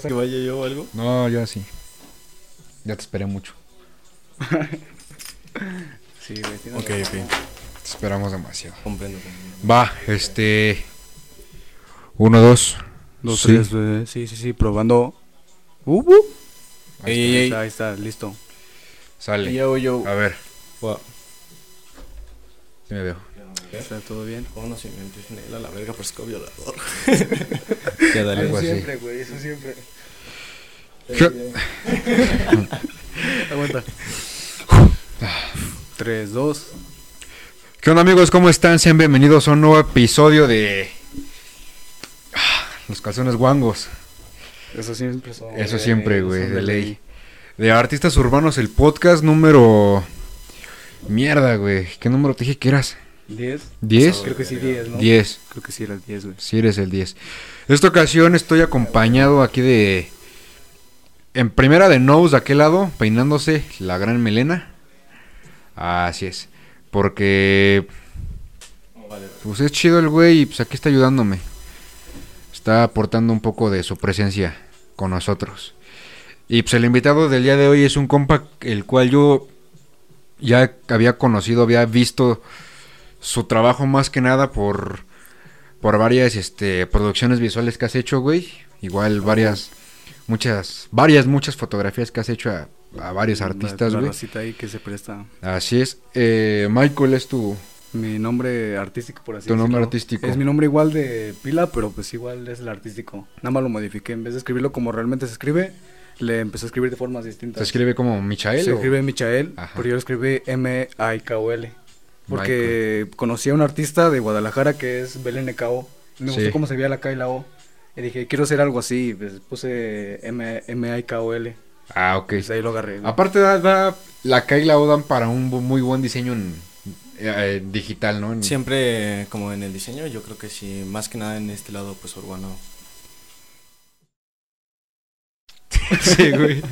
¿Vas a que vaya yo o algo? No, ya sí. Ya te esperé mucho. Sí, güey. Ok, ok. Te esperamos demasiado. Comprendo. comprendo. Va, este. Uno, dos. Dos, Sí. tres, eh, sí, sí, sí, probando. Uh, uh. Ahí Ey, ey, está, ahí está, listo. Sale. Yo, yo. A ver, Wow. sí me veo. Está todo bien. ¿Cómo no se me empieza a la verga por ser violador? ya dale. Algo así. güey, eso siempre. ¿Qué? Aguanta. 3, 2. ¿Qué onda amigos? ¿Cómo están? Sean bienvenidos a un nuevo episodio de... Ah, Los calzones guangos. Eso siempre son. Eso siempre, güey, de ley. De Artistas Urbanos, el podcast número... Mierda, güey. ¿Qué número te dije que eras? 10. ¿10? Creo que sí, 10, ¿no? 10. Creo que sí era el 10, güey. Si eres el 10. Esta ocasión estoy acompañado aquí de... En primera de Nose, de aquel lado, peinándose la gran melena. Así es. Porque... Pues es chido el güey y pues aquí está ayudándome. Está aportando un poco de su presencia con nosotros. Y pues el invitado del día de hoy es un compa el cual yo ya había conocido, había visto su trabajo más que nada por por varias este producciones visuales que has hecho, güey. Igual varias muchas varias muchas fotografías que has hecho a, a varios artistas, La, la güey. ahí que se presta. Así es. Eh, Michael es tu Mi nombre artístico, por así Tu nombre decirlo. artístico. Es mi nombre igual de pila, pero pues igual es el artístico. Nada más lo modifiqué. En vez de escribirlo como realmente se escribe, le empecé a escribir de formas distintas. se escribe como Michael Se o- escribe Michael, Ajá. pero yo lo escribí M-A-I-K-O-L. Porque conocí a un artista de Guadalajara que es Belén Ekao. Me Sí. gustó cómo se veía la K y la O. Y dije, quiero hacer algo así. Pues puse M- M-A-I-K-O-L. Ah, ok. Pues ahí lo agarré. Aparte da, da- la K y la O dan para un muy buen diseño en, eh, digital, ¿no? En- Siempre como en el diseño, yo creo que sí, más que nada en este lado pues urbano. sí, güey.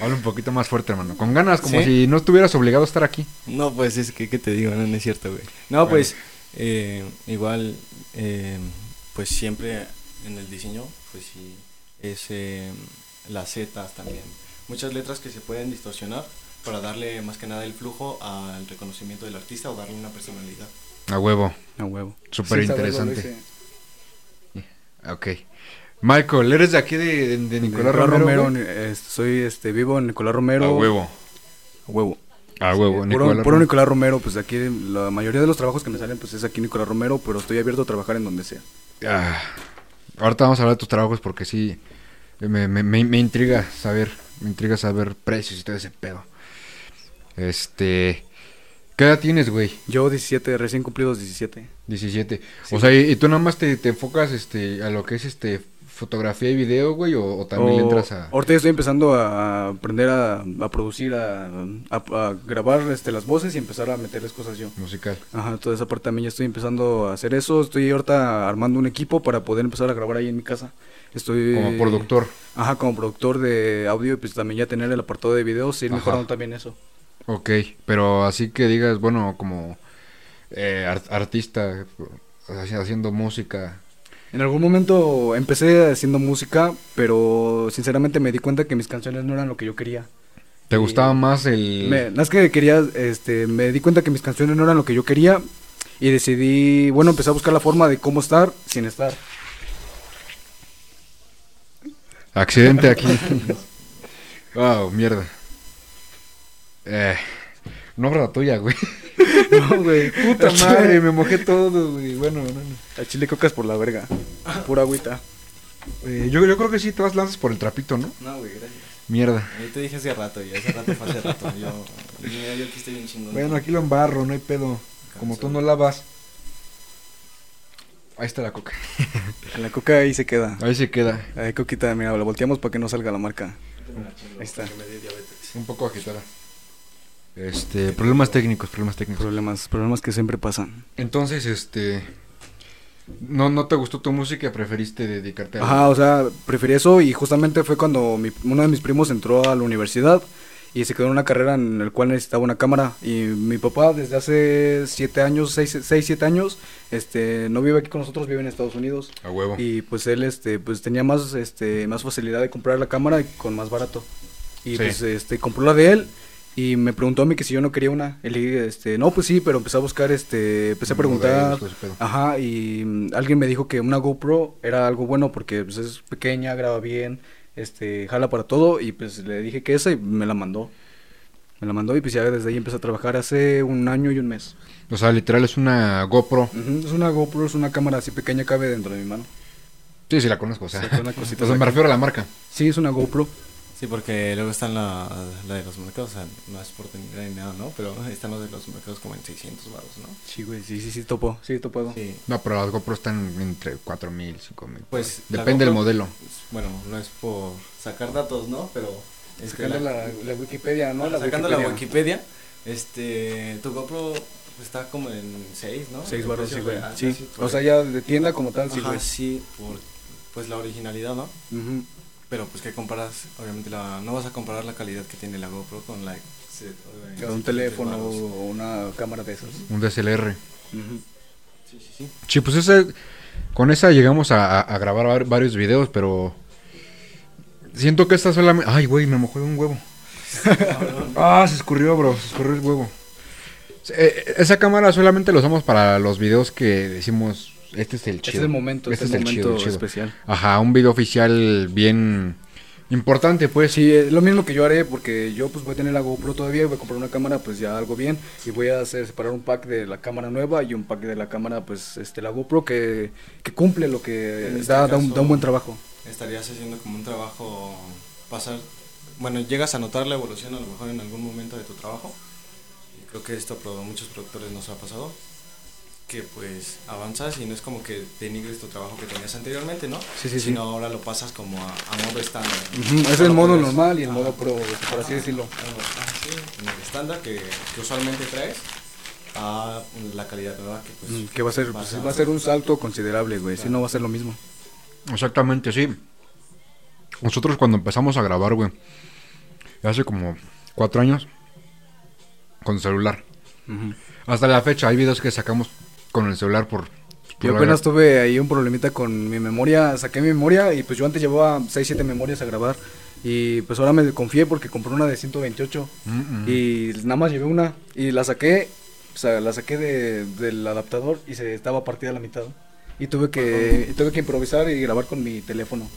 Habla un poquito más fuerte, hermano. Con ganas, como ¿Sí? si no estuvieras obligado a estar aquí. No, pues es que, ¿qué te digo? No, no es cierto, güey. No, Bueno. pues eh, igual, eh, pues siempre en el diseño, pues sí, es eh, las zetas también. Muchas letras que se pueden distorsionar para darle más que nada el flujo al reconocimiento del artista o darle una personalidad. A huevo. A huevo. Súper interesante. Ok. Michael, ¿eres de aquí de, de- de Nicolás Nicolás Romero? Romero, eh, soy este, vivo en Nicolás Romero. A huevo. A huevo. A huevo. Sí, Nicolás puro, puro. Nicolás Romero, pues aquí la mayoría de los trabajos que me salen pues es aquí Nicolás Romero, pero estoy abierto a trabajar en donde sea. Ah, ahorita vamos a hablar de tus trabajos porque sí me, me, me, me intriga saber, me intriga saber precios y todo ese pedo. Este, ¿qué edad tienes, güey? Yo 17, recién cumplidos 17. 17. Sí. O sea, ¿y, y tú nada más te, te enfocas este a lo que es este fotografía y video, güey, o, o también le entras a Ahorita estoy empezando a aprender a, a producir, a, a- a grabar este, las voces y empezar a meterles cosas yo. musical? Ajá, toda esa parte también ya estoy empezando a hacer eso. Estoy ahorita armando un equipo para poder empezar a grabar ahí en mi casa. Estoy Como productor. Ajá, como productor de audio y pues también ya tener el apartado de videos y ir mejorando también eso. Ok, pero así que digas, bueno, como eh, ar- artista haci- haciendo música. En algún momento empecé haciendo música, pero sinceramente me di cuenta que mis canciones no eran lo que yo quería. ¿Te Y- gustaba más el Me, no es que quería, este, me di cuenta que mis canciones no eran lo que yo quería y decidí, bueno, empecé a buscar la forma de cómo estar sin estar. accidente aquí? wow, mierda. Eh, no obra tuya, güey. No, güey. Puta madre, me mojé todo, güey. Bueno, no, no. A chile cocas por la verga. Pura agüita. Eh, yo, yo creo que sí te vas lanzas por el trapito, ¿no? No, güey, gracias. Mierda. Yo te dije hace rato, y hace rato fue hace rato. Yo, yo aquí estoy bien chingón. Bueno, aquí lo embarro, no hay pedo. Como tú no lavas. Ahí está la coca. La coca ahí se queda. Ahí se queda. Ahí coquita, mira, la volteamos para que no salga la marca. Ahí está. Un poco agitada. Este, problemas técnicos, problemas técnicos. Problemas, problemas que siempre pasan. Entonces, este. No, no te gustó tu música preferiste dedicarte a. Ajá, o sea, preferí eso y justamente fue cuando mi- uno de mis primos entró a la universidad y se quedó en una carrera en la cual necesitaba una cámara. Y mi papá desde hace siete años, seis, seis, siete años, este, no vive aquí con nosotros, vive en Estados Unidos. A huevo. Y pues él este, pues tenía más, este, más facilidad de comprar la cámara y con más barato. Y Sí. pues este, compró la de él. Y me preguntó a mí que si yo no quería una. Y le dije, este, no, pues sí, pero empecé a buscar, este, empecé a preguntar. Modelos. Ajá, y mm, alguien me dijo que una GoPro era algo bueno porque pues, es pequeña, graba bien, este, jala para todo. Y pues le dije que esa y me la mandó. Me la mandó y pues ya desde ahí empecé a trabajar hace un año y un mes. O sea, literal es una GoPro. Ujú, Es una GoPro, es una cámara así pequeña, cabe dentro de mi mano. Sí, sí la conozco, o sea. Sí, una cosita o sea, me acá. refiero a la marca. Sí, es una GoPro. Sí, porque luego están la, la de los mercados, o sea, no es por tener ni nada, ¿no? Pero están los de los mercados como en 600 baros, ¿no? Sí, güey, sí, sí, sí, topo, sí, topo. Sí. No, pero las GoPro están entre 4000, 5000. Pues, depende del modelo. Bueno, no es por sacar datos, ¿no? Pero es que Sacando la, la Wikipedia, ¿no? La sacando la Wikipedia, este, tu GoPro está como en 6, ¿no? Seis El baros, precio sí, güey. Sí, o sea, ya de tienda como tal, sí, Ajá, güey. sí, por pues la originalidad, ¿no? Pero pues que comparas, obviamente la, no vas a comparar la calidad que tiene la GoPro con la eh, Un sí, teléfono o una cámara de esas. Un DSLR. Sí, sí, sí. Sí, pues ese, con esa llegamos a, a- a grabar var- varios videos, pero siento que esta solamente... Ay, güey, me mojé un huevo. ah, se escurrió, bro, se escurrió el huevo. Eh, esa cámara solamente la usamos para los videos que decimos, este es el Este chido. es el momento, este, es el momento chido, chido. especial. Ajá, un video oficial bien importante, pues. Sí, es lo mismo que yo haré porque yo pues voy a tener la GoPro todavía voy a comprar una cámara pues ya algo bien y voy a hacer separar un pack de la cámara nueva y un pack de la cámara pues este la GoPro que, que cumple lo que este da, da un, da un buen trabajo. Estarías haciendo como un trabajo, pasar, bueno, llegas a notar la evolución a lo mejor en algún momento de tu trabajo. Y creo que esto a muchos productores nos ha pasado. Que pues avanzas y no es como que denigres tu trabajo que tenías anteriormente, ¿no? Sí, sí, sí. Sino ahora lo pasas como a, a modo estándar. Ujú, Es el modo puedes- normal y el modo pro, por así decirlo. Ah, sí, en el estándar que, que usualmente traes a la calidad nueva que pues Mm, Que va a ser, pues, va a ser un salto considerable, güey. Si no va a ser lo mismo. Exactamente, sí. Nosotros cuando empezamos a grabar, güey, hace como cuatro años, con celular. Hasta la fecha hay videos que sacamos con el celular por... por Yo la- apenas tuve ahí un problemita con mi memoria, saqué mi memoria y pues yo antes llevaba 6, 7 memorias a grabar y pues ahora me confié porque compré una de 128 Mm, mm. y nada más llevé una y la saqué, o sea, la saqué de, del adaptador y se estaba partida a la mitad y tuve que, y tuve que improvisar y grabar con mi teléfono.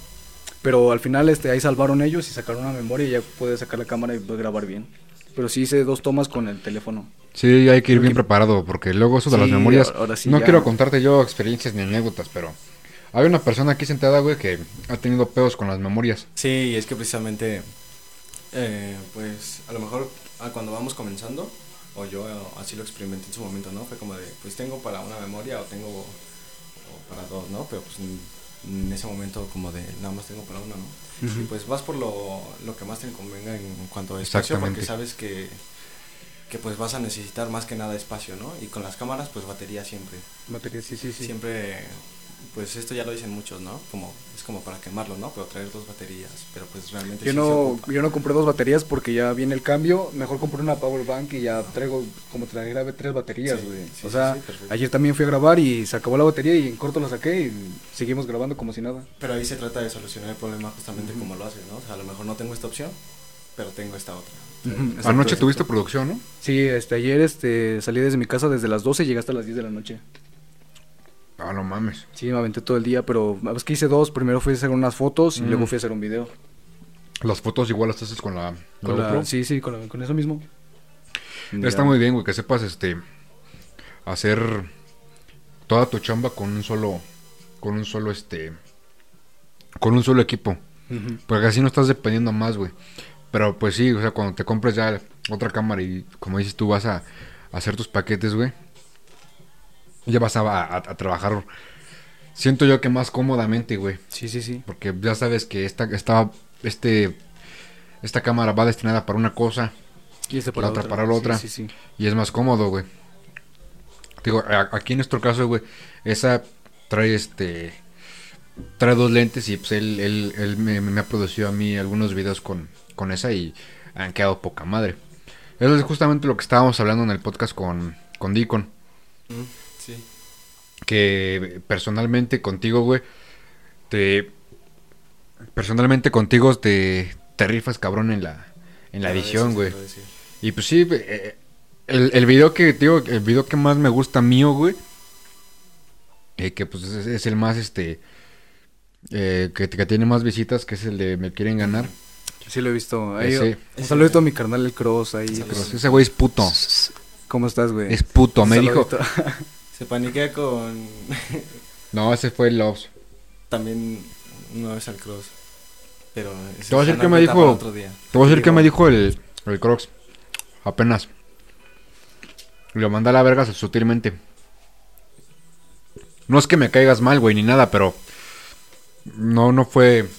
Pero al final este ahí salvaron ellos y sacaron una memoria y ya pude sacar la cámara y pude grabar bien. Pero sí hice dos tomas con el teléfono. Sí, hay que ir bien que- preparado porque luego eso de las memorias... ahora sí no ya. quiero contarte yo experiencias ni anécdotas, pero... Hay una persona aquí sentada, güey, que ha tenido pedos con las memorias. Sí, y es que precisamente, eh, pues a lo mejor ah, cuando vamos comenzando, o yo eh, así lo experimenté en su momento, ¿no? Fue como de, pues tengo para una memoria o tengo o para dos, ¿no? Pero pues en, en ese momento como de, nada más tengo para una, ¿no? Y pues vas por lo, lo que más te convenga en cuanto a espacio, porque sabes que, que pues vas a necesitar más que nada espacio, ¿no? Y con las cámaras, pues batería siempre. Batería, sí, sí, sí. Siempre, pues esto ya lo dicen muchos, ¿no? Como, es como para quemarlo, ¿no? Pero traer dos baterías, pero pues realmente Yo sí se no, ocupa. yo no compré dos baterías porque ya viene el cambio. Mejor compré una power bank y ya traigo como traer tres baterías, güey. sí, o sí, sea, sí, perfecto. ayer también fui a grabar y se acabó la batería y en corto la saqué y seguimos grabando como si nada. Pero ahí se trata de solucionar el problema justamente como lo haces, ¿no? O sea, a lo mejor no tengo esta opción, pero tengo esta otra. Exacto, Anoche exacto. tuviste producción, ¿no? Sí, este, ayer este, salí desde mi casa desde las 12 y llegué hasta las 10 de la noche. Ah, no mames. Sí, me aventé todo el día, pero es que hice dos. Primero fui a hacer unas fotos y Mm. luego fui a hacer un video. Las fotos igual las haces con la, Con la- sí, sí, con, la- con eso mismo. Está muy bien, güey, que sepas este hacer toda tu chamba con un solo con un solo este con un solo equipo, porque así no estás dependiendo más, güey. Pero pues sí, o sea, cuando te compres ya otra cámara y como dices tú vas a, a hacer tus paquetes, güey. Ya vas a, a- a trabajar siento yo que más cómodamente, güey, Sí, sí, sí. porque ya sabes que esta esta este esta cámara va destinada para una cosa Y este La otra para la Sí, otra. Sí, sí. Y es más cómodo, güey. Digo, a- aquí en nuestro caso, güey, esa trae este. Trae dos lentes y pues él, él, él me, me ha producido a mí algunos videos con, con esa y han quedado poca madre. Eso es justamente lo que estábamos hablando en el podcast con, con Deacon. Sí. Que personalmente contigo, güey, te... Personalmente contigo te, te rifas cabrón en la, en la edición, güey. Y pues sí, eh, el, el video que, digo, el video que más me gusta mío, güey, eh, que pues es, es el más, este, eh, que, que tiene más visitas, que es el de Me Quieren Ganar. Sí lo he visto. Ahí, Ese. Un saludito a mi carnal el Cross ahí. Pero ese güey es puto, ¿Cómo estás, güey? es puto, Un me dijo. Se paniquea con. No, ese fue el Loves. también una vez al cross. Pero. Te voy a decir es que me dijo- para Otro día. Te voy a decir que me dijo el, el Crocs, apenas. Lo mandé a la verga sutilmente. No es que me caigas mal, güey, ni nada, pero no, no fue,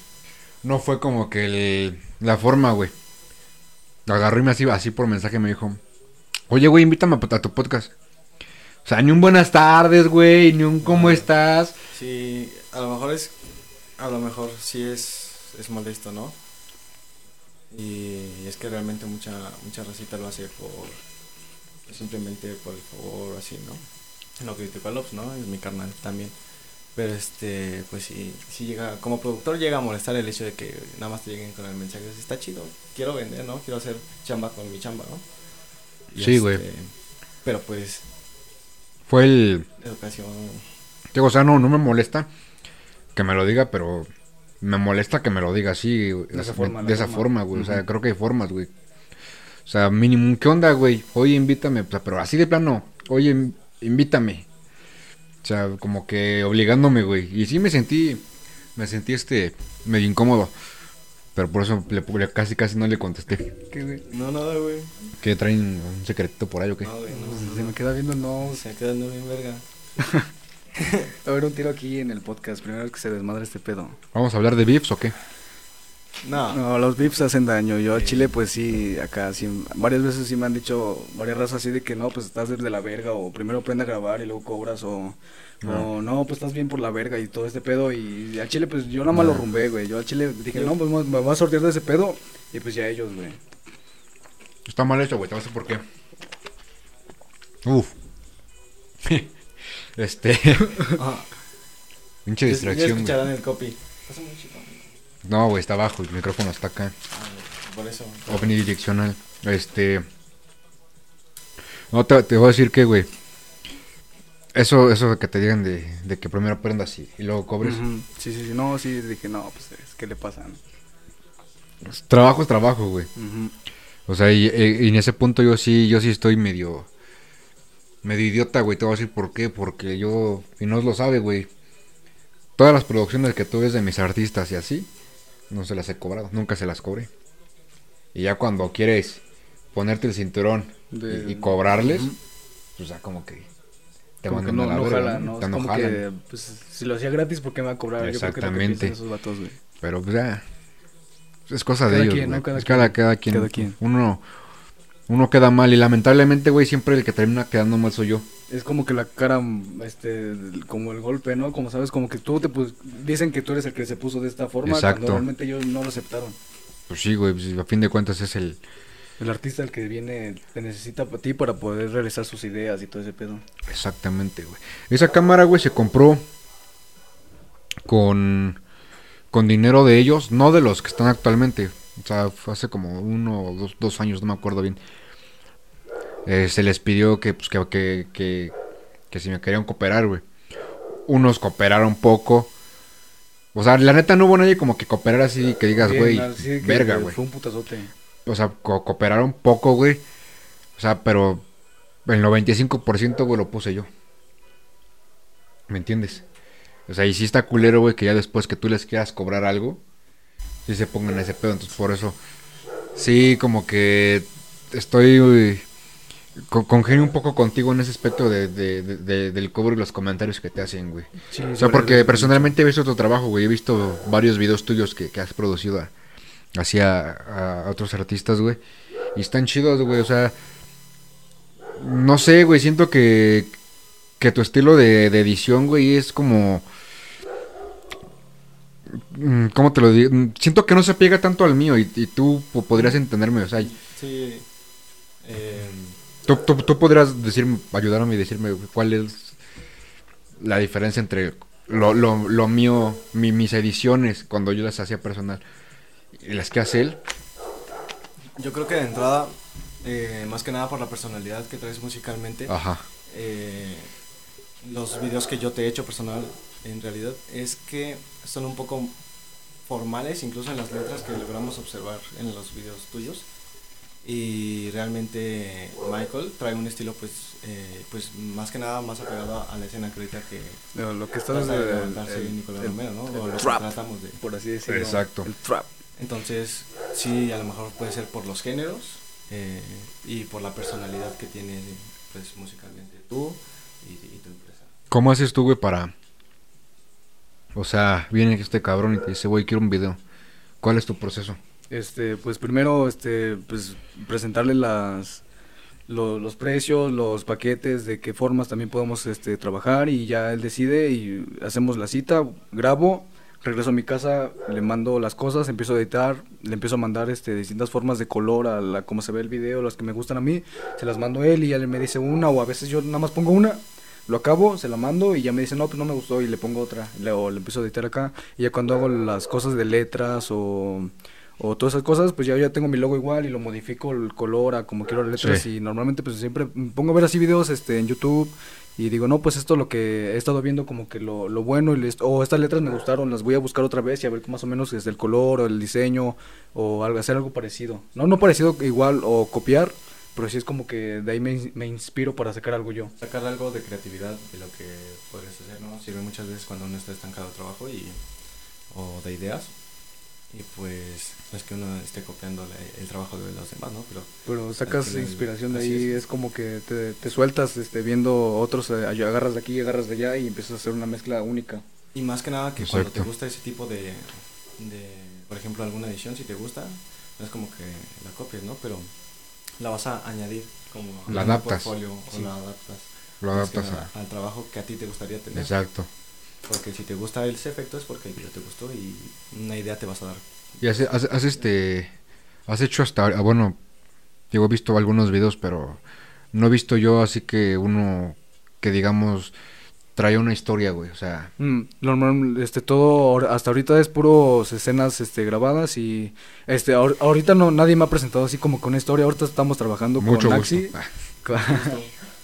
no fue como que el- la forma, güey. Agarró y me así, así por mensaje me dijo, oye, güey, invítame a, a tu podcast. O sea, ni un buenas tardes, güey, ni un cómo estás. Sí, a lo mejor es. A lo mejor sí es. Es molesto, ¿no? Y es que realmente mucha mucha racita lo hace por. Simplemente por el favor, así, ¿no? No critico a Lobs, ¿no? Es mi carnal también. Pero este, pues sí, sí llega, como productor llega a molestar el hecho de que nada más te lleguen con el mensaje, está chido, quiero vender, ¿no? Quiero hacer chamba con mi chamba, ¿no? Y Sí, güey. este, Pero pues, Fue el, educación, Digo, o sea, no, no me molesta que me lo diga, pero me molesta que me lo diga así, De esa forma, de esa forma. güey. O sea, creo que hay formas, güey. O sea, mínimo, ¿qué onda, güey? Oye, invítame, o sea, pero así de plano, oye, in- invítame. O sea, como que obligándome, güey. Y sí me sentí, me sentí este, medio incómodo. Pero por eso le, le- casi, casi no le contesté. ¿Qué, güey? no, nada, güey. Que traen un secretito por ahí o qué. No, güey, no, no, Se no. me queda viendo, no. Se queda quedando bien verga. A ver, un tiro aquí en el podcast. Primero vez que se desmadre este pedo. ¿Vamos a hablar de beefs o qué? No, No, los VIPs hacen daño. Yo a Sí. Chile, pues sí, acá sí, varias veces sí me han dicho varias razas así de que no, pues estás desde la verga, o primero aprende a grabar y luego cobras, o No. o no, pues estás bien por la verga y todo este pedo. Y al Chile, pues yo nada más No. lo rumbé, güey. Yo al Chile dije, no, pues me voy a sortear de ese pedo, y pues ya ellos, güey. Está mal hecho, güey, te voy a decir por qué. Uf. este. Pinche distracción, Ya güey. escucharán el copy. Pasa muy chico. No, güey, está abajo, el micrófono está acá. Ah, por eso. Omnidireccional. Este. No, te, te voy a decir que, güey. Eso, eso de que te digan de, de que primero aprendas y, y luego cobres. Sí, sí, sí, no, sí, dije, no, pues es que le pasa, ¿no? Trabajo es trabajo, güey. O sea, y, y en ese punto yo sí, yo sí estoy medio, medio idiota, güey. Te voy a decir por qué. Porque yo, y no lo sabe, güey. Todas las producciones que tú ves de mis artistas y así, no se las he cobrado. Nunca se las cobré. Y ya cuando quieres ponerte el cinturón De- y, y cobrarles, Ujú. pues ya como que te Como que no, a la no verga, jala, ¿no? ¿no? Te como que, pues, si lo hacía gratis, ¿por qué me va a cobrar? Yo creo que Exactamente. esos vatos, güey. Pero pues ya. Es cosa de ellos, quien. ¿no? Cada Es cada, quien. cada quien. Cada quien. Uno, uno queda mal. Y lamentablemente, güey, siempre el que termina quedando mal soy yo. Es como que la cara, este, como el golpe, ¿no? Como sabes, como que tú te pues, dicen que tú eres el que se puso de esta forma, Exacto. cuando realmente ellos no lo aceptaron. Pues sí, güey. pues, a fin de cuentas es el. El artista el que viene te necesita a ti para poder realizar sus ideas y todo ese pedo. Exactamente, güey. Esa cámara, güey, se compró con. Con dinero de ellos, no de los que están actualmente. O sea, fue hace como uno o dos, dos años, no me acuerdo bien. Eh, se les pidió que, pues, que, que, que, que si me querían cooperar, güey. Unos cooperaron poco. O sea, la neta no hubo nadie como que cooperara así que digas, güey, verga, güey. Fue un putazote. O sea, co- cooperaron poco, güey. O sea, pero el 95%, güey, lo puse yo. ¿Me entiendes? O sea, y sí está culero, güey, que ya después que tú les quieras cobrar algo, sí se pongan ese pedo. Entonces, por eso, sí, como que estoy, con, congenio un poco contigo en ese aspecto de, de- de- de- del cobro y los comentarios que te hacen, güey. Sí, O sea, porque personalmente he visto tu trabajo, güey. He visto varios videos tuyos que, que has producido a- hacia a, otros artistas, güey. Y están chidos, güey. O sea, no sé, güey. Siento que, que tu estilo de, de edición, güey, es como... mm, ¿cómo te lo digo? Mm, Siento que no se pega tanto al mío y, y tú po- podrías entenderme, o sea, Sí. eh, tú, tú, tú podrías decirme, ayudarme y decirme cuál es la diferencia entre lo, lo, lo mío, mi- mis ediciones cuando yo las hacía personal y las que hace él. yo creo que de entrada, eh, más que nada por la personalidad que traes musicalmente, Ajá. eh, los videos que yo te he hecho personal, en realidad, es que son un poco formales, incluso en las letras que logramos observar en los videos tuyos. Y realmente Michael trae un estilo, pues, eh, pues más que nada más apegado a la escena que ahorita que Lo, lo que trata de el- el- Nicolás el- Romero, ¿no? el O lo que trap, tratamos de. por así decirlo. Exacto. El trap. Entonces, sí, a lo mejor puede ser por los géneros eh, y por la personalidad que tiene, pues, musicalmente tú y, y tu empresa. ¿Cómo haces tú, güey, para... O sea, viene este cabrón y te dice, güey, quiero un video. ¿Cuál es tu proceso? Este, pues primero, este, pues presentarle las, lo- los precios, los paquetes, de qué formas también podemos, este, trabajar y ya él decide y hacemos la cita, grabo, regreso a mi casa, le mando las cosas, empiezo a editar, le empiezo a mandar, este, distintas formas de color a la, cómo se ve el video, las que me gustan a mí, se las mando él y ya él me dice una o a veces yo nada más pongo una. Lo acabo, se la mando y ya me dice, no, pues no me gustó y le pongo otra. Le, o le empiezo a editar acá. Y ya cuando hago las cosas de letras o, o todas esas cosas, pues ya, ya tengo mi logo igual y lo modifico el color a como quiero las letras. Sí. Y normalmente pues siempre me pongo a ver así videos este, en YouTube y digo, no, pues esto es lo que he estado viendo como que lo, lo bueno y o estas letras me gustaron, las voy a buscar otra vez y a ver más o menos es el color o el diseño o algo, hacer algo parecido. No, no parecido igual o copiar, pero sí es como que de ahí me, me inspiro para sacar algo yo. Sacar algo de creatividad de lo que puedes hacer, ¿no? Sirve muchas veces cuando uno está estancado de trabajo y, o de ideas. Y pues no es que uno esté copiando la- el trabajo de los demás, ¿no? Pero Pero sacas final, inspiración de ahí, es. es. como que te, te sueltas este, viendo otros, eh, agarras de aquí, agarras de allá y empiezas a hacer una mezcla única. Y más que nada que cuando te gusta ese tipo de, de, por ejemplo, alguna edición, si te gusta, no es como que la copies, ¿no? Pero la vas a añadir como La adaptas. portfolio Sí. o la adaptas, Lo a... al trabajo que a ti te gustaría tener. Exacto. Porque si te gusta ese efecto es porque el video te gustó y una idea te vas a dar. Y has, has- has, este... Has hecho hasta... ahora- Bueno, digo, he visto algunos videos, pero no he visto yo así que uno que digamos trae una historia, güey. O sea, Mm, normal, este, todo hasta ahorita es puros escenas este, grabadas y este, ahor- ahorita no, nadie me ha presentado así como con una historia, ahorita estamos trabajando mucho con gusto. Axi. Ah,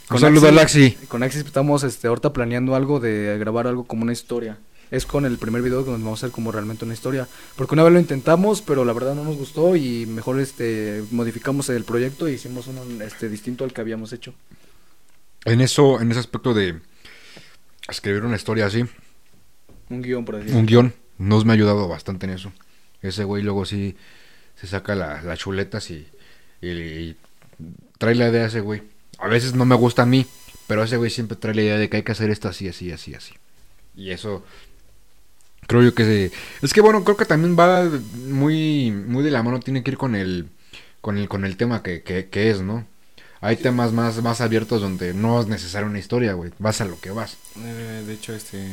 Con, Un saludo a Laxi. Con Axi estamos este, ahorita planeando algo de grabar algo como una historia. Es con el primer video que nos vamos a hacer como realmente una historia. Porque una vez lo intentamos, pero la verdad no nos gustó y mejor este modificamos el proyecto y hicimos uno este distinto al que habíamos hecho. En eso, en ese aspecto de escribir una historia así, Un guion por así un guion, nos me ha ayudado bastante en eso. Ese güey luego sí se saca la- las chuletas y, y- y trae la idea a ese güey. A veces no me gusta a mí, pero ese güey siempre trae la idea de que hay que hacer esto así, así, así, así. Y eso creo yo que se- es que bueno, creo que también va muy muy de la mano tiene que ir con el con el con el tema que, que, que es, ¿no? Hay temas más más abiertos donde no es necesaria una historia, güey. Vas a lo que vas. Eh, de hecho, este,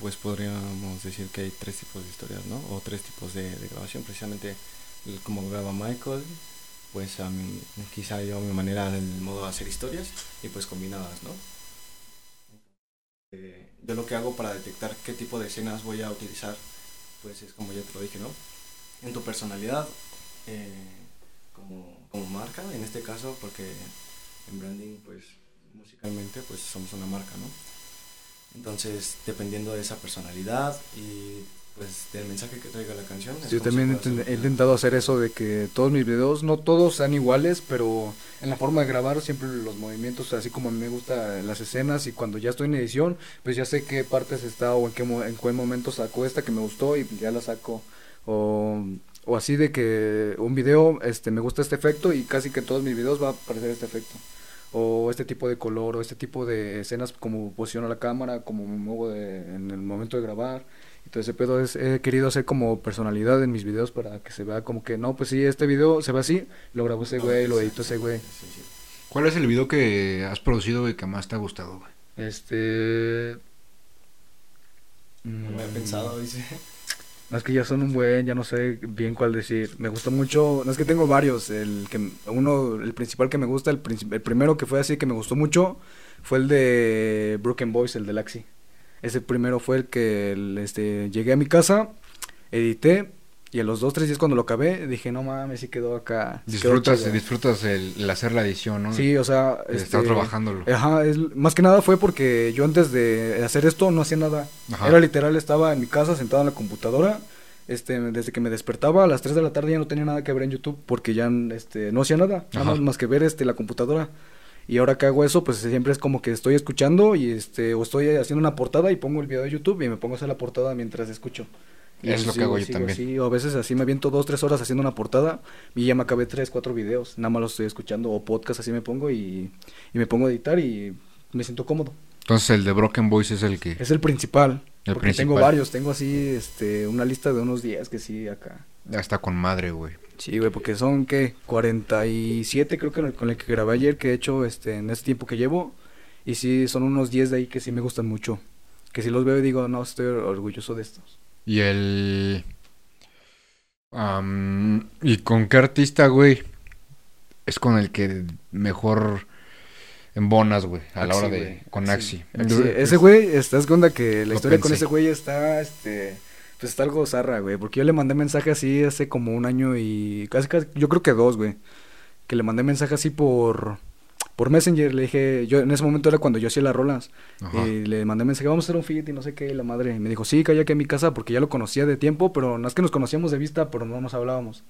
pues podríamos decir que hay tres tipos de historias, ¿no? O tres tipos de, grabación. Precisamente como graba Michael, pues a quizá yo mi manera, el modo de hacer historias y pues combinadas, ¿no? Eh, yo lo que hago para detectar qué tipo de escenas voy a utilizar, pues es como ya te lo dije, ¿no? En tu personalidad, eh, como, marca, en este caso, porque en branding, pues musicalmente, pues somos una marca, ¿no? Entonces, dependiendo de esa personalidad y pues del mensaje que traiga la canción. Yo también he intentado hacer eso de que todos mis videos, no todos sean iguales, pero en la forma de grabar siempre los movimientos, así como a mí me gustan las escenas y cuando ya estoy en edición, pues ya sé qué partes está o en qué, en qué momento saco esta que me gustó y ya la saco. O, o así de que un video, este, me gusta este efecto y casi que en todos mis videos va a aparecer este efecto. O este tipo de color, o este tipo de escenas, como posiciono la cámara, como me muevo de- en el momento de grabar. Entonces, ese pedo es, he querido hacer como personalidad en mis videos para que se vea como que, no, pues sí, este video se ve así, lo grabó ese güey, lo editó ese güey. ¿Cuál es el video que has producido y que más te ha gustado, güey? Este... No me había mm, pensado, dice. No, es que ya son un buen, ya no sé bien cuál decir. Me gustó mucho, no es que tengo varios, el que uno, el principal que me gusta, el, el primero que fue así que me gustó mucho fue el de Broken Boys, el de Laxi. Ese primero fue el que este, llegué a mi casa, edité y a los dos, tres días cuando lo acabé dije, no mames, sí quedó acá. quedó Disfrutas, chido". disfrutas el, el hacer la edición, ¿no? Sí, o sea, este, trabajándolo. Ajá, es, más que nada fue porque yo antes de hacer esto no hacía nada. Ajá. Era literal, estaba en mi casa sentado en la computadora. Este, desde que me despertaba a las 3 de la tarde ya no tenía nada que ver en YouTube porque ya este, no hacía nada, nada más, más que ver este, la computadora. Y ahora que hago eso, pues siempre es como que estoy escuchando y este, o estoy haciendo una portada y pongo el video de YouTube y me pongo a hacer la portada mientras escucho. Y Es lo que hago yo también. Sí, o a veces así me aviento dos, tres horas haciendo una portada y ya me acabé tres, cuatro videos. Nada más los estoy escuchando o podcast así me pongo y, y me pongo a editar y me siento cómodo. Entonces el de Broken Boys es el que... Es el principal. El porque tengo principal. varios, tengo así este, una lista de unos 10 que sí acá. Ya está con madre, güey. Sí, güey, porque son, ¿qué? 47 creo que con el- con el que grabé ayer, que he hecho este, en este tiempo que llevo. Y sí, son unos 10 de ahí que sí me gustan mucho. Que si los veo y digo, no, estoy orgulloso de estos. Y el... am, ¿Y con qué artista, güey? Es con el que mejor embonas, güey, a la hora de... güey, Con Axi. Axi. Ese güey, estás cuenta que la historia con ese güey está, este, pues está algo zarra, güey. Porque yo le mandé mensaje así hace como un año y casi, casi yo creo que dos, güey. Que le mandé mensaje así por, por Messenger. Le dije, yo en ese momento era cuando yo hacía las rolas. Ajá. Y le mandé mensaje, vamos a hacer un fit y no sé qué, y la madre. Y me dijo, sí, calla que en mi casa porque ya lo conocía de tiempo, pero no es que nos conocíamos de vista, pero no nos hablábamos.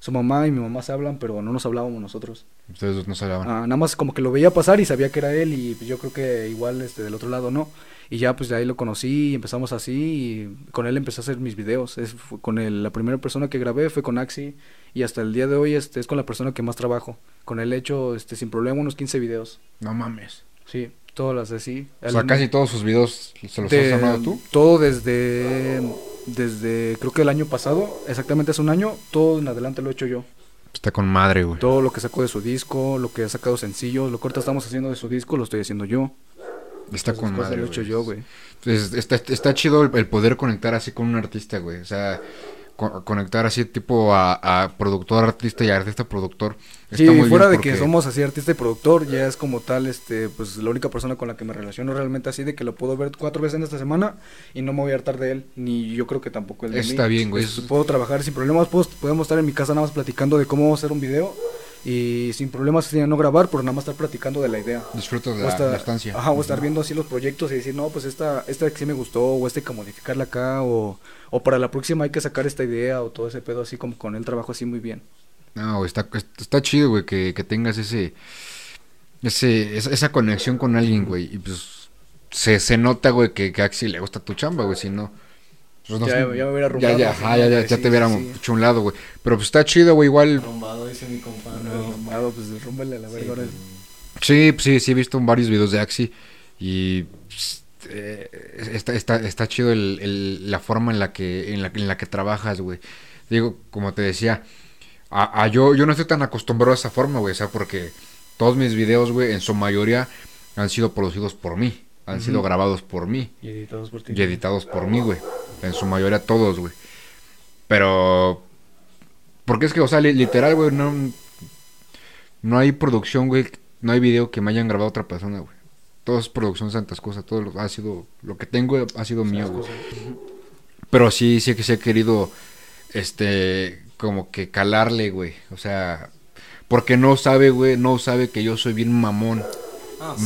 Su mamá y mi mamá se hablan, pero no nos hablábamos nosotros. Ustedes no se hablaban. Ah, nada más como que lo veía pasar y sabía que era él y pues, yo creo que igual este del otro lado no. Y ya pues de ahí lo conocí y empezamos así y con él empecé a hacer mis videos. Es, fue con él, la primera persona que grabé fue con Axi y hasta el día de hoy este es con la persona que más trabajo. Con él he hecho este sin problema unos 15 videos. No mames. Sí, todas las así. O sea, casi todos sus videos se los has armado tú. Todo desde desde creo que el año pasado, exactamente hace un año, todo en adelante lo he hecho yo. Está con madre, güey. Todo lo que sacó de su disco, lo que ha sacado sencillos, lo que ahorita estamos haciendo de su disco, lo estoy haciendo yo. Está Esas con madre, lo he hecho yo, güey. Es- está, está chido el, el poder conectar así con un artista, güey. O sea, co- conectar así tipo a, a productor artista y artista productor. Sí, Está muy fuera bien de que somos así artista y productor, ya es como tal, este, pues la única persona con la que me relaciono realmente así, de que lo puedo ver cuatro veces en esta semana y no me voy a hartar de él, ni yo creo que tampoco él de mí. está bien, güey, Puedo trabajar sin problemas, puedo- podemos estar en mi casa nada más platicando de cómo vamos a hacer un video y sin problemas sería no grabar, pero nada más estar platicando de la idea. Disfrutas de la, estar, la estancia. Ajá, o estar viendo así los proyectos y decir, no, pues esta, esta que sí me gustó, o este hay que modificarla acá, o, o para la próxima hay que sacar esta idea, o todo ese pedo así como con el trabajo así muy bien. No, está, está chido, güey, que, que tengas ese, ese, esa, esa conexión con alguien, güey. Y pues se, se nota, güey, que, que a Axi le gusta tu chamba, güey. Si no, pues no Ya- ya me hubiera ya, arrumbado, ya, ajá, ya, ya, sí, te hubiéramos sí, sí. hecho un lado, güey. Pero pues está chido, güey, igual. Dice mi compa. No, mamado, pues rúmbale a la Sí, verga ahora. pues, Sí, pues, sí, sí he visto varios videos de Axi y pues, eh, está, está, está chido el, el- la forma en la que en la, en la que trabajas, güey. Digo, como te decía, a, a yo, yo no estoy tan acostumbrado a esa forma, güey, o sea, porque todos mis videos, güey, en su mayoría han sido producidos por mí, han sido grabados por mí Y editados por ti. y editados por mí, güey. En su mayoría todos, güey. Pero... Porque es que, o sea, li- literal, güey, no... No hay producción, güey. No hay video que me hayan grabado otra persona, güey. Todo es producción Santas Cosas. Todo lo, ha sido... Lo que tengo ha sido mío, güey. Pero sí, sí que sí he querido... Este... Como que calarle, güey. O sea... Porque no sabe, güey. No sabe que yo soy bien mamón. ah, sí.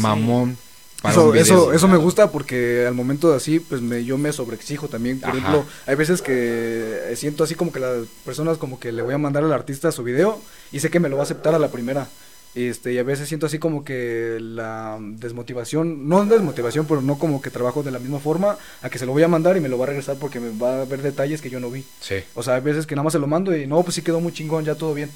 Para Eso, un video, eso, eso me gusta porque al momento de así, pues me, yo me sobreexijo también. Por Ajá. ejemplo, hay veces que siento así como que las personas como que le voy a mandar al artista su video y sé que me lo va a aceptar a la primera. Este, y a veces siento así como que la desmotivación, no desmotivación, pero no como que trabajo de la misma forma, a que se lo voy a mandar y me lo va a regresar porque me va a ver detalles que yo no vi. Sí. O sea, hay veces que nada más se lo mando y no, pues sí quedó muy chingón, ya todo bien.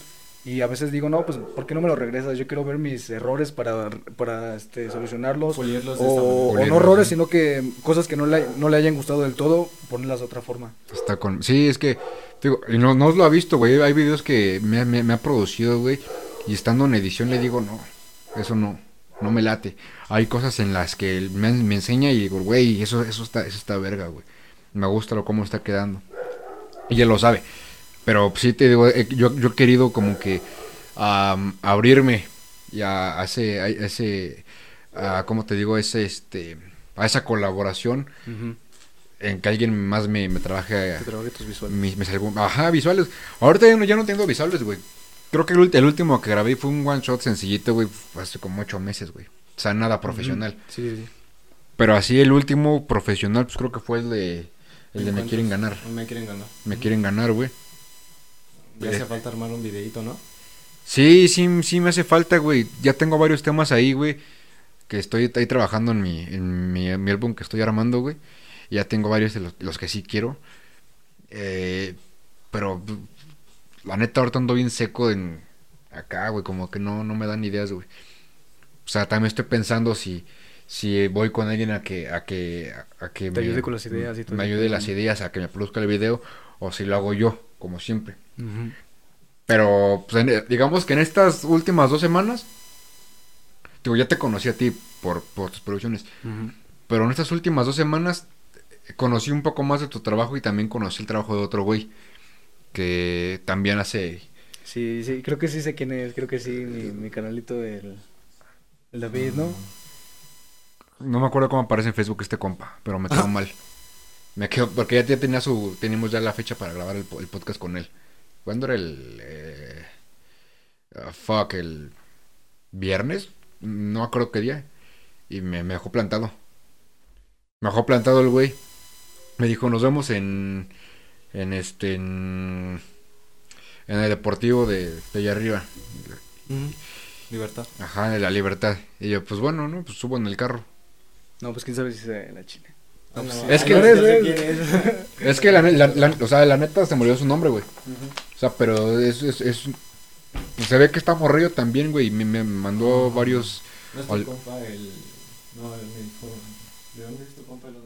Y a veces digo, no, pues, ¿por qué no me lo regresas? Yo quiero ver mis errores para, para este, solucionarlos. De O, no errores, sino que cosas que no le, no le hayan gustado del todo, ponerlas de otra forma. Está con... Sí, es que... Digo, y no, no os lo ha visto, güey. Hay videos que me, ha- me- me ha producido, güey. Y estando en edición le digo, no, eso no, no me late. Hay cosas en las que él me, me enseña y digo, güey, eso, eso está, eso está verga, güey. Me gusta lo cómo está quedando. Y él lo sabe. Pero sí te digo, eh, yo, yo he querido como que abrirme y a, a ese, a ese a, ¿cómo te digo? Ese, este, a esa colaboración en que alguien más me, me trabaje Que trabaje tus visuales. mis, mis Ajá, visuales. Ahorita ya no, ya no tengo visuales, güey. Creo que el, el último que grabé fue un one shot sencillito, güey, hace como ocho meses, güey. O sea, nada profesional. Sí, sí, sí. Pero así el último profesional, pues creo que fue el de, el de Me quieren ganar. Me quieren ganar. Me quieren ganar, güey. Me Eh. hace falta armar un videito, ¿no? Sí, sí, sí me hace falta, güey. Ya tengo varios temas ahí, güey. Que estoy ahí trabajando en mi, en mi, mi álbum que estoy armando, güey. Y Ya tengo varios de los, los que sí quiero. Eh, pero la neta ahorita ando bien seco en acá, güey. Como que no, no me dan ideas, güey. O sea, también estoy pensando si, si voy con alguien a que, a que, a, a que Te ayude con las ideas y todo me ayude las ideas, a que me produzca el video. O si lo hago yo, como siempre. Pero, pues, en- digamos que en estas últimas dos semanas, digo, ya te conocí a ti por, por tus producciones, pero en estas últimas dos semanas eh, conocí un poco más de tu trabajo y también conocí el trabajo de otro güey que también hace... Sí, sí, creo que sí sé quién es, creo que sí, mi, mi canalito, el, el David, ¿no? No me acuerdo cómo aparece en Facebook este compa, pero me quedó mal. Me quedó, porque ya, ya tenía su, teníamos ya la fecha para grabar el podcast con él. ¿Cuándo era el... eh, ah, fuck, el viernes? No acuerdo qué día. Y me, me dejó plantado. Me dejó plantado el güey. Me dijo, nos vemos en... En este... En, en el deportivo de, de allá arriba. Libertad. Ajá, de la libertad. Y yo, pues bueno, ¿no? Pues subo en el carro. No, pues quién sabe si se la china. Ah, no, Es ah, que no, quién es. Es que la, la- la- o sea, la neta se me olvidó su nombre, güey. O sea, pero es, es, es- se ve que está morrillo también, güey. y Me, me mandó varios. No es tu compa el... No, el me dijo... ¿De dónde es tu compa el de,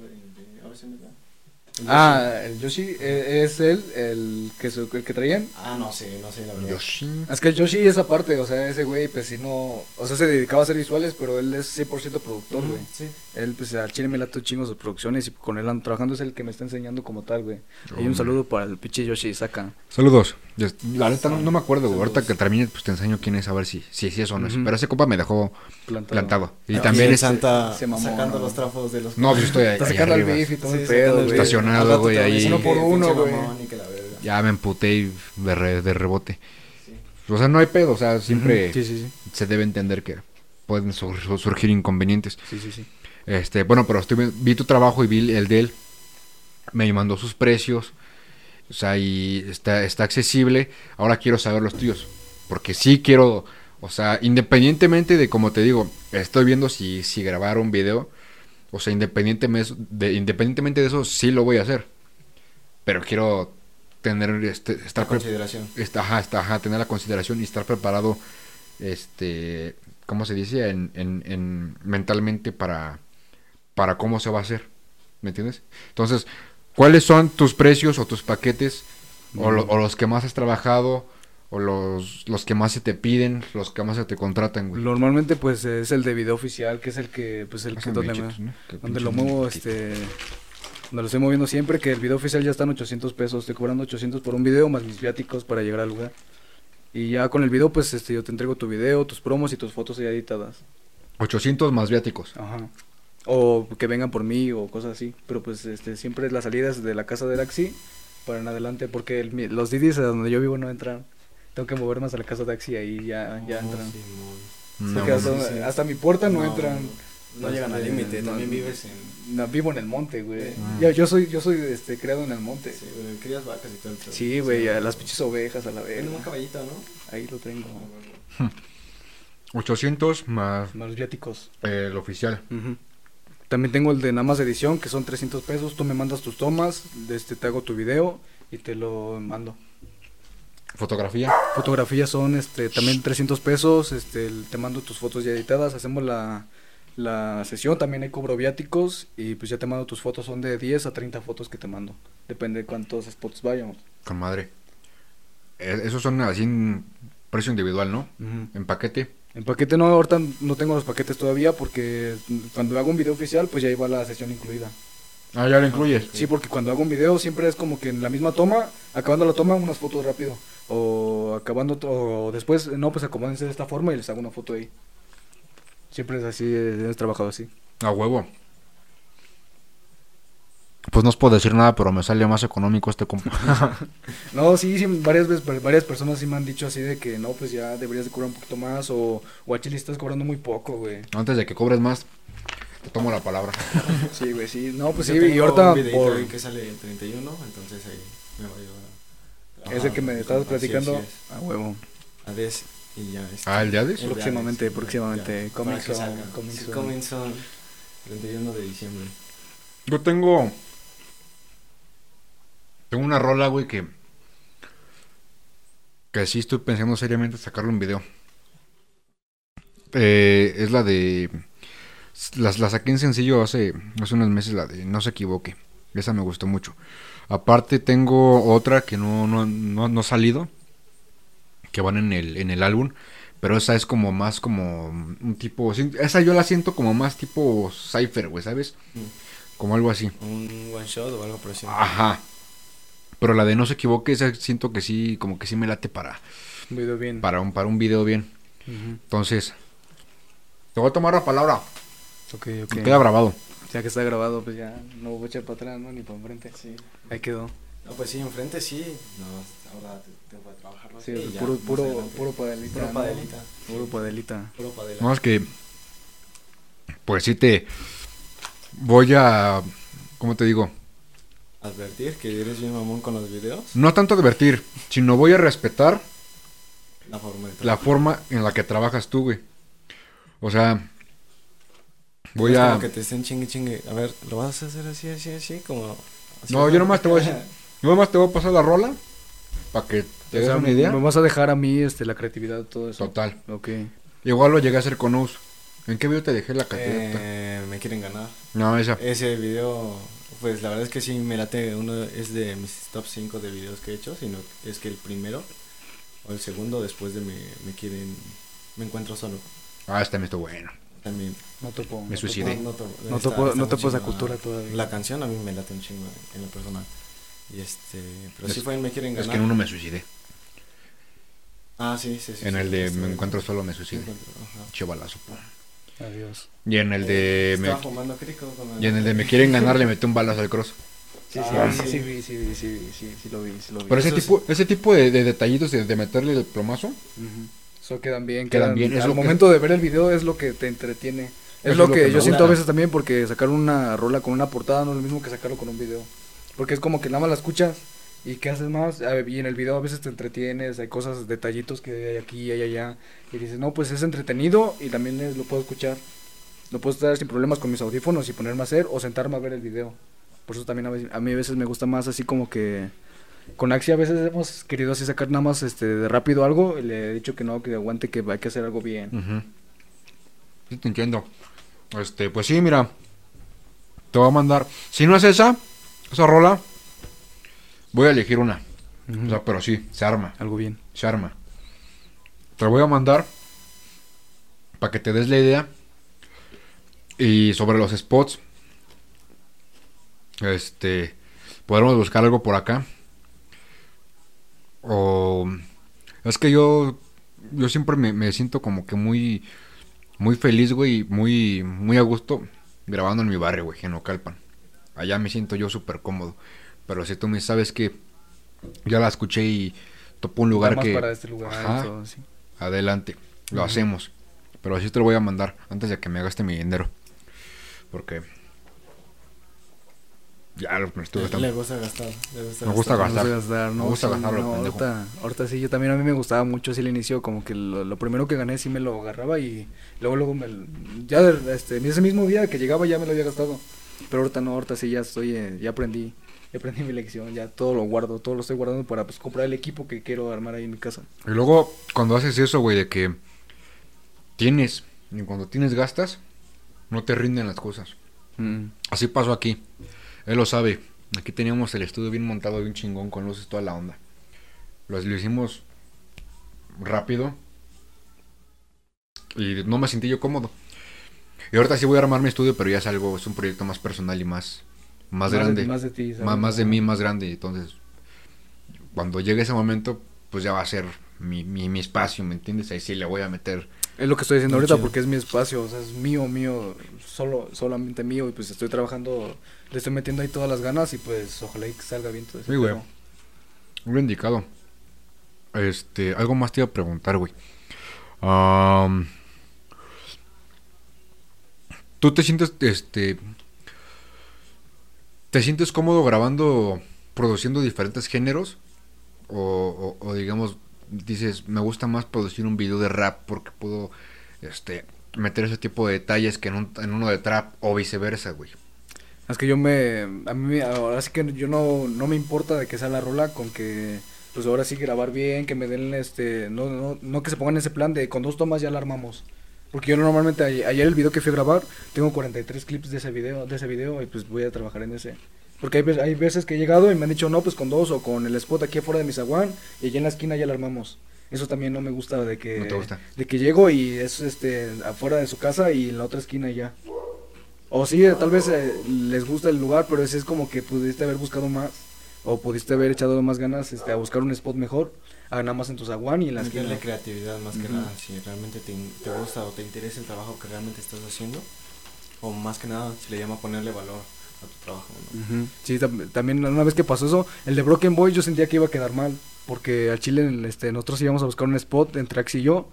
Ah, el Yoshi eh, es él, el que, su- el que traían. Ah, no sé, no sé la verdad. Yoshi. Es que el Yoshi es aparte, o sea, ese güey, pues si no. O sea, se dedicaba a hacer visuales, pero él es 100% productor, güey. Sí. Él, pues al chile me late un chingo sus producciones y con él ando trabajando es el que me está enseñando como tal, güey. y un saludo para el pinche Yoshi Saka. Saludos. La neta no, no me acuerdo, güey. Ahorita que termine, pues te enseño quién es, a ver si, si, si es o no es. Pero ese compa me dejó Plantado. plantado. Y Aquí también es. Santa se mamó, sacando ¿no? los trapos de los... No, pues yo estoy ahí. Sacando el beef y todo Sí, el sacando pedo, el güey. Estacionado, güey, ahí. Uno por uno, güey. Ya me emputé y de, re- de rebote. O sea, no hay pedo. O sea, siempre Sí, sí, sí. se debe entender que pueden sur- surgir inconvenientes. Sí, sí, sí. Este, bueno, pero estoy, vi tu trabajo y vi el de él. Me mandó sus precios. O sea, y está, está accesible. Ahora quiero saber los tuyos. Porque sí quiero, o sea, independientemente de, como te digo, estoy viendo si, si grabar un video. O sea, independientemente de, independientemente de eso, sí lo voy a hacer. Pero quiero tener, este, estar La consideración. Ajá, está, ajá, tener la consideración y estar preparado, este, ¿cómo se dice? En, en, en mentalmente para, para cómo se va a hacer, ¿me entiendes? Entonces, ¿cuáles son tus precios o tus paquetes o, lo- o los que más has trabajado o los, los que más se te piden, los que más se te contratan, güey? Normalmente, pues es el de video oficial, que es el que, pues el que Pásame donde, lo muevo, este, donde lo estoy moviendo siempre, que el video oficial ya está en 800 pesos, estoy cobrando 800 por un video más mis viáticos para llegar al lugar. Y ya con el video, pues este, yo te entrego tu video, tus promos y tus fotos ya editadas. 800 más viáticos. Ajá. O que vengan por mí o cosas así. Pero pues este, siempre las salidas de la casa de Axi para en adelante, porque el los Didis a donde yo vivo no entran. Tengo que moverme hasta la casa de Axi ahí ya, ya No, entran. Simón. No, hasta, sí, sí. hasta mi puerta no, No, entran. No llegan al Este, límite, no, también vives en... No, vivo en el monte, güey. Ah. Ya, yo soy, yo soy este, creado en el monte. Sí, güey, crías vacas y todo el. Sí, güey, a las pinches ovejas a la vez. Un caballito, ¿no? Ahí lo tengo. 800 más Más los viáticos. eh, el oficial. Ujú. También tengo el de nada más edición, que son 300 pesos. Tú me mandas tus tomas, este, te hago tu video y te lo mando. Fotografía. Fotografías son este, también 300 pesos. Este, te mando tus fotos ya editadas. Hacemos la, la sesión. También hay cobro viáticos. Y pues ya te mando tus fotos. Son de 10 a 30 fotos que te mando. Depende de cuántos spots vayamos. Con madre. Eh, esos son así en precio individual, ¿no? En paquete. En paquete no, ahorita no tengo los paquetes todavía porque cuando hago un video oficial pues ya iba la sesión incluida. Ah, ya lo incluyes. Sí, porque cuando hago un video siempre es como que en la misma toma, acabando la toma, unas fotos rápido. O acabando, o después, no, pues acomódense de esta forma y les hago una foto ahí. Siempre es así, eh, he trabajado así. A huevo. Pues no os puedo decir nada, pero me sale más económico este compa. No, sí, sí, varias veces, varias personas sí me han dicho así de que no, pues ya deberías de cobrar un poquito más o, o a Chile estás cobrando muy poco, güey. Antes de que cobres más, te tomo la palabra. Sí, güey, sí. No, pues sí, Yo y ahorita un por... ahí que sale el 31, entonces ahí me voy a... Ese que me estabas platicando. es. A huevo. Hades y ya. este, Ah, ¿el de Hades? el de Próximamente, Hades, próximamente. Sí, soon. coming soon, 31 de diciembre. Yo tengo. Tengo una rola, güey, que. Que sí estoy pensando seriamente sacarle un video. Eh, es la de. Las, la saqué en sencillo hace, hace unos meses, la de No se equivoque. Esa me gustó mucho. Aparte, tengo otra que no, no, no, no ha salido. Que van en el, en el álbum. Pero esa es como más como un tipo. Esa yo la siento como más tipo Cypher, güey, ¿sabes? Como algo así. Un one shot o algo por así. Ajá. Pero la de no se equivoque, esa siento que sí, como que sí me late para, Un video bien. para un, para un video bien. Entonces, te voy a tomar la palabra. Ok, ok. Me queda grabado. Ya que está grabado, pues ya no voy a echar para atrás, ¿no? Ni para enfrente. Sí. Ahí quedó. No, pues sí, enfrente sí. No, ahora te- tengo que trabajarlo. Sí, así y ya, puro, puro, adelante. puro padelita. Puro ¿no? padelita. Puro padelita. Puro. No, es que, pues sí te voy a, ¿cómo te digo? Advertir que eres bien mamón con los videos. No tanto advertir, sino voy a respetar La forma de la forma en la que trabajas tú, güey. O sea, voy Es a... como que te estén chingue chingue. A ver, ¿lo vas a hacer así, así, así? Como... así, No, yo nomás te voy a decir, yo nomás te voy a pasar la rola para que te O des sea, una idea. Me vas a dejar a mí este, la creatividad, todo eso. Total. Ok. Igual lo llegué a hacer con Us. ¿En qué video te dejé la cantidad? Eh, me quieren ganar. No, esa. Ese video, pues la verdad es que sí me late. Uno es de mis top 5 de videos que he hecho, sino es que el primero o el segundo después de me, me quieren. Me encuentro solo. Ah, este me estuvo bueno. También. No topo. Me no suicidé. No, no, to- No está- topo- está no topo esa cultura todavía. La canción a mí me late un chingo en lo personal. Y este, pero sí Es- fue en Me Quieren Es Ganar. que en uno me suicidé. Ah, sí, sí, sí. En sí, el de sí, Me sí. encuentro solo me suicidé. Chivalazo. po. Adiós. Y en el de me, Estaba fumando crico con y en el de me quieren ganar le metí un balazo al cross. Sí, sí, Ah, sí, sí. sí, vi, sí, vi, sí, vi, sí, sí lo vi, sí lo vi. Pero ese Eso tipo, ese tipo de, de detallitos de, de meterle el plomazo, Ujú. Eso quedan bien. Quedan bien, es Al lo que- momento de ver el video es lo que te entretiene. Es lo que, yo siento a veces también porque sacar una rola con una portada no es lo mismo que sacarlo con un video. Porque es como que nada más la escuchas y qué haces más. Y en el video a veces te entretienes, hay cosas, detallitos que hay aquí, hay allá. Y dices, no, pues es entretenido y también lo puedo escuchar. Lo puedo estar sin problemas con mis audífonos y ponerme a hacer o sentarme a ver el video. Por eso también a, veces- a mí a veces me gusta más así como que... Con Axi a veces hemos querido así sacar nada más este de rápido algo y le he dicho que no, que aguante, que hay que hacer algo bien. Sí, te entiendo. Este, pues sí, mira. Te voy a mandar. Si no es esa, esa rola, voy a elegir una. O sea, pero sí, se arma. Algo bien. Se arma. Te lo voy a mandar para que te des la idea. Y sobre los spots, este, podremos buscar algo por acá. O es que yo, yo siempre me, me siento como que muy, muy feliz, güey, muy, muy a gusto grabando en mi barrio, güey, en Ocalpan. Allá me siento yo súper cómodo. Pero si tú me sabes que ya la escuché y topo un lugar más que para este lugar y Ajá. todo, sí. adelante, lo hacemos. Pero así te lo voy a mandar antes de que me gaste mi dinero. Porque ya lo me estuve Le, gastando. le gusta gastar. Le gusta Me gusta gastar. gastar. Me gusta gastar, ¿no? Me gusta Sí, gastarlo, no, ahorita, ahorita sí, yo también a mí me gustaba mucho así el inicio, como que lo, lo primero que gané sí me lo agarraba y luego luego me, ya este, ese mismo día que llegaba ya me lo había gastado. Pero ahorita no, ahorita sí ya estoy, eh, ya aprendí, ya aprendí mi lección, ya todo lo guardo, todo lo estoy guardando para pues comprar el equipo que quiero armar ahí en mi casa. Y luego, cuando haces eso, güey, de que tienes, y cuando tienes gastas, no te rinden las cosas. Mm. Así pasó aquí. Él lo sabe. Aquí teníamos el estudio bien montado un chingón con luces toda la onda. Lo, lo hicimos rápido. Y no me sentí yo cómodo. Y ahorita sí voy a armar mi estudio, pero ya es algo, es un proyecto más personal y más, más, de- grande. más de ti, ¿sabes? Más, más de mí, más grande. Entonces, cuando llegue ese momento, pues ya va a ser mi, mi, mi espacio, ¿me entiendes? Ahí sí le voy a meter. Es lo que estoy diciendo ahorita chido. porque es mi espacio, o sea, es mío, mío, solo, solamente mío y pues estoy trabajando, le estoy metiendo ahí todas las ganas y pues ojalá y que salga bien todo eso. Sí, güey. Muy indicado. Este, algo más te iba a preguntar, güey. Am, ¿Tú te sientes, este, te sientes cómodo grabando, produciendo diferentes géneros? O, o- o digamos, dices, me gusta más producir un video de rap porque puedo, este, meter ese tipo de detalles que en, un- en uno de trap o viceversa, güey. Es que yo me, a mí, ahora sí que yo no, no me importa de que sea la rola con que, pues ahora sí grabar bien, que me den este, no, no, no que se pongan ese plan de con dos tomas ya la armamos. Porque yo normalmente, ayer, el video que fui a grabar, tengo 43 clips de ese video, de ese video y pues voy a trabajar en ese. Porque hay, hay veces que he llegado y me han dicho, no, pues con dos o con el spot aquí afuera de mi zaguán y allá en la esquina ya la armamos. Eso también no me gusta de que, ¿No te gusta? de que llego y es este afuera de su casa y en la otra esquina ya. O sí, tal vez eh, les gusta el lugar, pero ese es como que pudiste haber buscado más. O pudiste haber echado más ganas este, a buscar un spot mejor. Nada más en tu zaguán y en la esquina. Meterle creatividad más que nada, si realmente te, te gusta o te interesa el trabajo que realmente estás haciendo, o más que nada, se le llama ponerle valor a tu trabajo, ¿no? Ujú. Sí, tam- también una vez que pasó eso, el de Broken Boy yo sentía que iba a quedar mal. Porque al Chile este, nosotros íbamos a buscar un spot entre Ax y yo.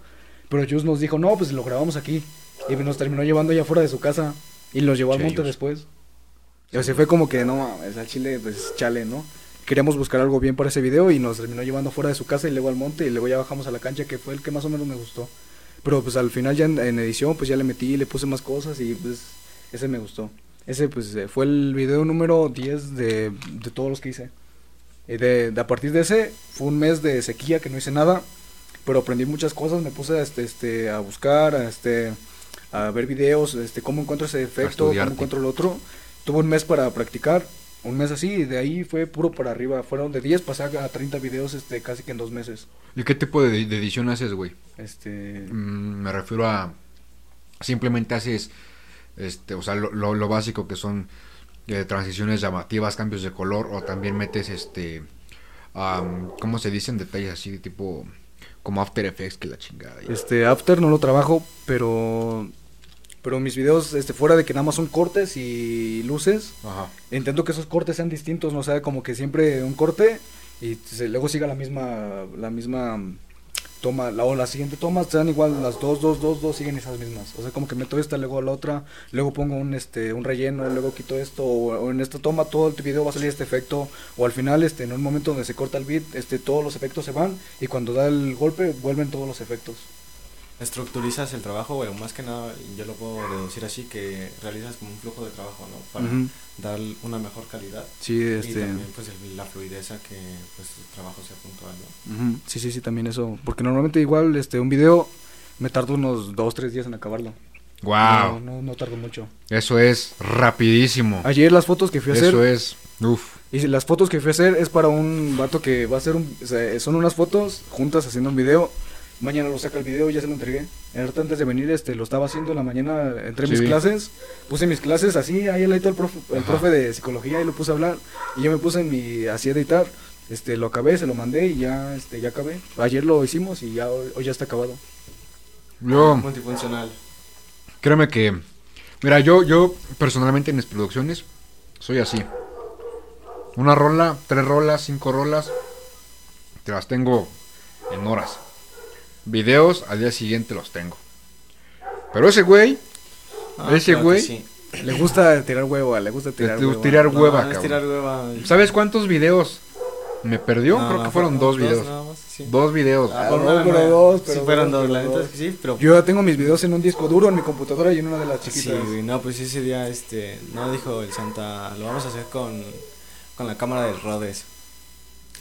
Pero Jus nos dijo, no, pues lo grabamos aquí. Y nos terminó llevando allá fuera de su casa. Y los llevó al monte después. Y así fue como que, no mames, al Chile, pues chale, ¿no? Queríamos buscar algo bien para ese video y nos terminó llevando fuera de su casa y luego al monte y luego ya bajamos a la cancha que fue el que más o menos me gustó. Pero pues al final ya en, en edición pues ya le metí, le puse más cosas y pues ese me gustó. Ese pues eh, fue el video número 10 de, de todos los que hice. Y de, de a partir de ese fue un mes de sequía que no hice nada, pero aprendí muchas cosas, me puse a, este, este, a buscar, a, este, a ver videos, este, cómo encuentro ese efecto, cómo encuentro el otro. Tuve un mes para practicar, un mes así, y de ahí fue puro para arriba. Fueron de 10 pasar a 30 videos este, casi que en dos meses. ¿Y qué tipo de, de edición haces, güey? Este, Mm, me refiero a simplemente haces este o sea lo, lo, lo básico que son eh, transiciones llamativas cambios de color o también metes este cómo se dicen detalles así tipo como After Effects que la chingada Este, After no lo trabajo, pero pero mis videos este fuera de que nada más son cortes y luces, Ajá. intento que esos cortes sean distintos, no sea como que siempre un corte y se- luego siga la misma la misma mm, toma, la, o la siguiente toma sean igual las dos, dos, dos, dos siguen esas mismas. O sea, como que meto esta, luego la otra, luego pongo un este un relleno, luego quito esto, o, o en esta toma todo el video va a salir este efecto, o al final este en un momento donde se corta el beat, este todos los efectos se van y cuando da el golpe vuelven todos los efectos. Estructurizas el trabajo, bueno, más que nada, yo lo puedo deducir así, que realizas como un flujo de trabajo, ¿no? Para dar una mejor calidad. Sí, Y este también, pues, el- la fluidez a que, pues, el trabajo sea puntual, ¿no? Ujú, Sí, sí, sí, también eso. Porque normalmente igual este un video me tardo unos dos, tres días en acabarlo. wow No, no, no tardo mucho. eso es rapidísimo Ayer las fotos que fui a hacer, eso es uf y las fotos que fui a hacer es para un vato que va a hacer un, o sea, son unas fotos juntas haciendo un video. Mañana lo saca el video y ya se lo entregué. Ahorita antes de venir este lo estaba haciendo en la mañana entre mis clases. Puse mis clases así, ahí el ladito el profe, el Ajá. profe de psicología y lo puse a hablar y yo me puse en mi así a editar. Este lo acabé, se lo mandé y ya este ya acabé. Ayer lo hicimos y ya hoy, hoy ya está acabado. yo Multifuncional. Créeme que, mira, yo, yo personalmente en mis producciones soy así. Una rola, tres rolas, cinco rolas, te las tengo en horas. Videos al día siguiente los tengo. Pero ese güey, Ah, Ese claro güey, sí. Le gusta tirar hueva, le gusta tirar te- hueva. tirar No, hueva, cabrón. tirar hueva. ¿Sabes cuántos videos me perdió? No, Creo no, que fueron fue- dos videos. nada más, sí. Dos videos. Ah, Ah, no, pero no, dos, sí pero fueron dos, dos, la neta dos. es que sí, pero... Yo ya tengo mis videos en un disco duro en mi computadora y en una de las Sí, chiquitas. güey, no, pues ese día, este, no dijo el Santa, lo vamos a hacer con, con la cámara del Rhodes.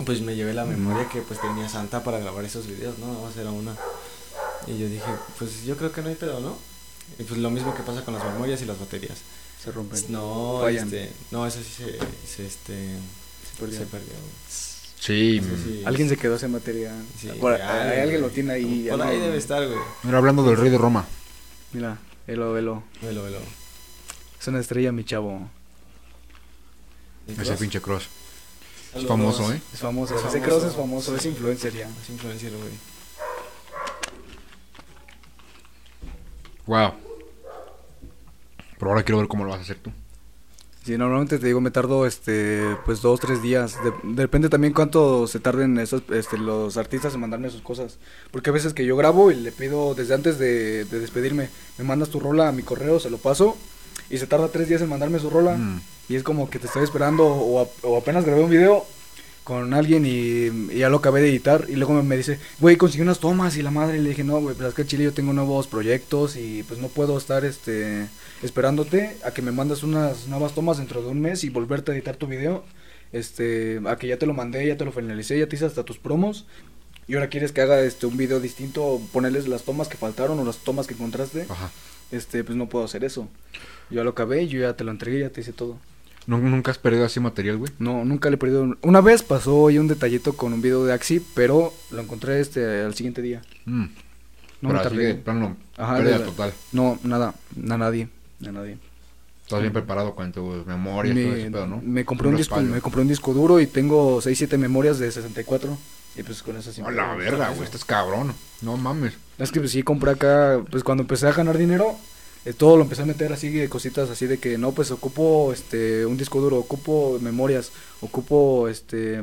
Pues me llevé la memoria que pues tenía Santa para grabar esos videos, ¿no? Nada más era una. Y yo dije, pues yo creo que no hay pedo, ¿no? Y pues lo mismo que pasa con las memorias y las baterías. se rompen. No, Fallan. este, no, eso sí se, se, este, Se perdió. se perdió. Sí, Eso mm. sí. Alguien se quedó ese material. Sí, Por- alguien lo tiene ahí. Por ahí debe estar, güey. Mira, hablando del rey de Roma. Mira, velo, velo. Velo, velo. Es una estrella, mi chavo. ¿El Ese pinche cross. Es famoso, ¿eh? Es famoso, Es ese. Cross es famoso, es influencer ya. Es influencer, güey. Wow. Pero ahora quiero ver cómo lo vas a hacer tú. Sí, normalmente te digo, me tardo este, pues dos, tres días. De- depende también cuánto se tarden esos, este, los artistas en mandarme sus cosas. Porque a veces que yo grabo y le pido desde antes de, de despedirme, me mandas tu rola a mi correo, se lo paso y se tarda tres días en mandarme su rola. Mm. Y es como que te estoy esperando o, a- o apenas grabé un video con alguien y, y ya lo acabé de editar y luego me, me dice, güey, conseguí unas tomas y la madre y le dije, no, güey, pero es que Chile yo tengo nuevos proyectos y pues no puedo estar este esperándote a que me mandes unas nuevas tomas dentro de un mes y volverte a editar tu video, este, a que ya te lo mandé, ya te lo finalicé, ya te hice hasta tus promos. Y ahora quieres que haga este un video distinto, ponerles las tomas que faltaron o las tomas que encontraste, Ajá. este, pues no puedo hacer eso. Yo ya lo acabé, yo ya te lo entregué, ya te hice todo. ¿Nu- ¿Nunca has perdido así material, güey? No, nunca le he perdido. un- Una vez pasó ahí un detallito con un video de Axi, pero lo encontré este al siguiente día. Mm. No Pero me así tardé. de plano, Ajá, pérdida de- total. No, nada, a nadie, a nadie. Estás bien preparado con tus memorias, todo ese Me, pedo, ¿no? me compré un disco, me compré un disco duro y tengo 6 7 memorias de 64 y pues con eso sí. Me la verga, güey, estás cabrón. No mames. Es que pues, sí compré acá, pues cuando empecé a ganar dinero, eh, todo lo empecé a meter así de cositas así de que no, pues ocupo este un disco duro, ocupo memorias, ocupo este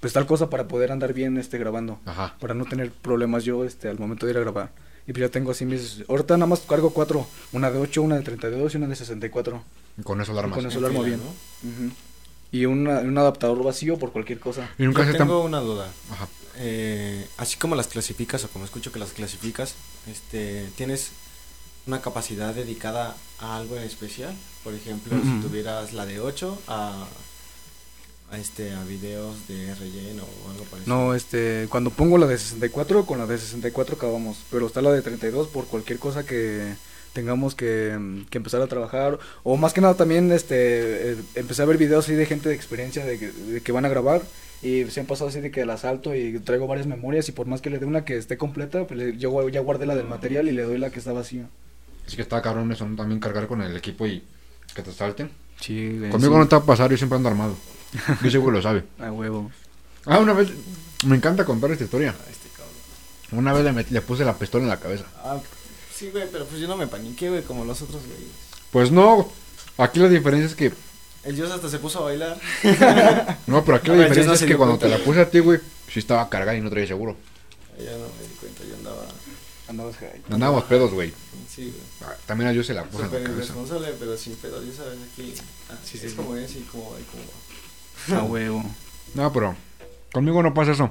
pues tal cosa para poder andar bien este grabando. Ajá. para no tener problemas yo este al momento de ir a grabar. Y pues ya tengo así mis... Ahorita nada más cargo cuatro. Una de 8, una de 32 y una de 64. Y con eso Y armas. con eso lo armo bien. Y una- un adaptador vacío por cualquier cosa. Y nunca Yo tengo una duda. Ajá. Eh, así como las clasificas o como escucho que las clasificas, este, ¿tienes una capacidad dedicada a algo en especial? Por ejemplo, Mm. si tuvieras la de 8 a, a, este, a videos de relleno o algo parecido. No, este... Cuando pongo la de 64, con la de 64 acabamos. Pero está la de 32 por cualquier cosa que tengamos que, mm, que empezar a trabajar. O más que nada también este eh, empecé a ver videos así de gente de experiencia de que, de que van a grabar. Y se han pasado así de que el asalto y traigo varias memorias y por más que le dé una que esté completa, pues yo ya guardé la del material y le doy la que está vacía. Así que está cabrón eso, ¿no? También cargar con el equipo y que te salten. Sí, güey, Conmigo sí. no te va a pasar, yo siempre ando armado. Yo seguro lo sabe. A huevo. Ah, una vez... Me encanta contar esta historia. Ah, este cabrón. Una vez le, puse la pistola en la cabeza. Ah, sí, güey, pero pues yo no me paniqué, güey, como los otros güeyes. Pues no, aquí la diferencia es que... El Dios hasta se puso a bailar. No, pero aquí la diferencia no es que cuando te la puse a ti, güey, sí estaba cargada y no traía seguro. Ya no me di cuenta, yo andaba. Andabas pedos, güey. Sí, güey. Ah, También a yo se la puse Súper irresponsable, pero sin pedo, ya sabes, aquí. ah, Sí, sí, es sí. como es y como va y como va. A huevo. No, pero conmigo no pasa eso.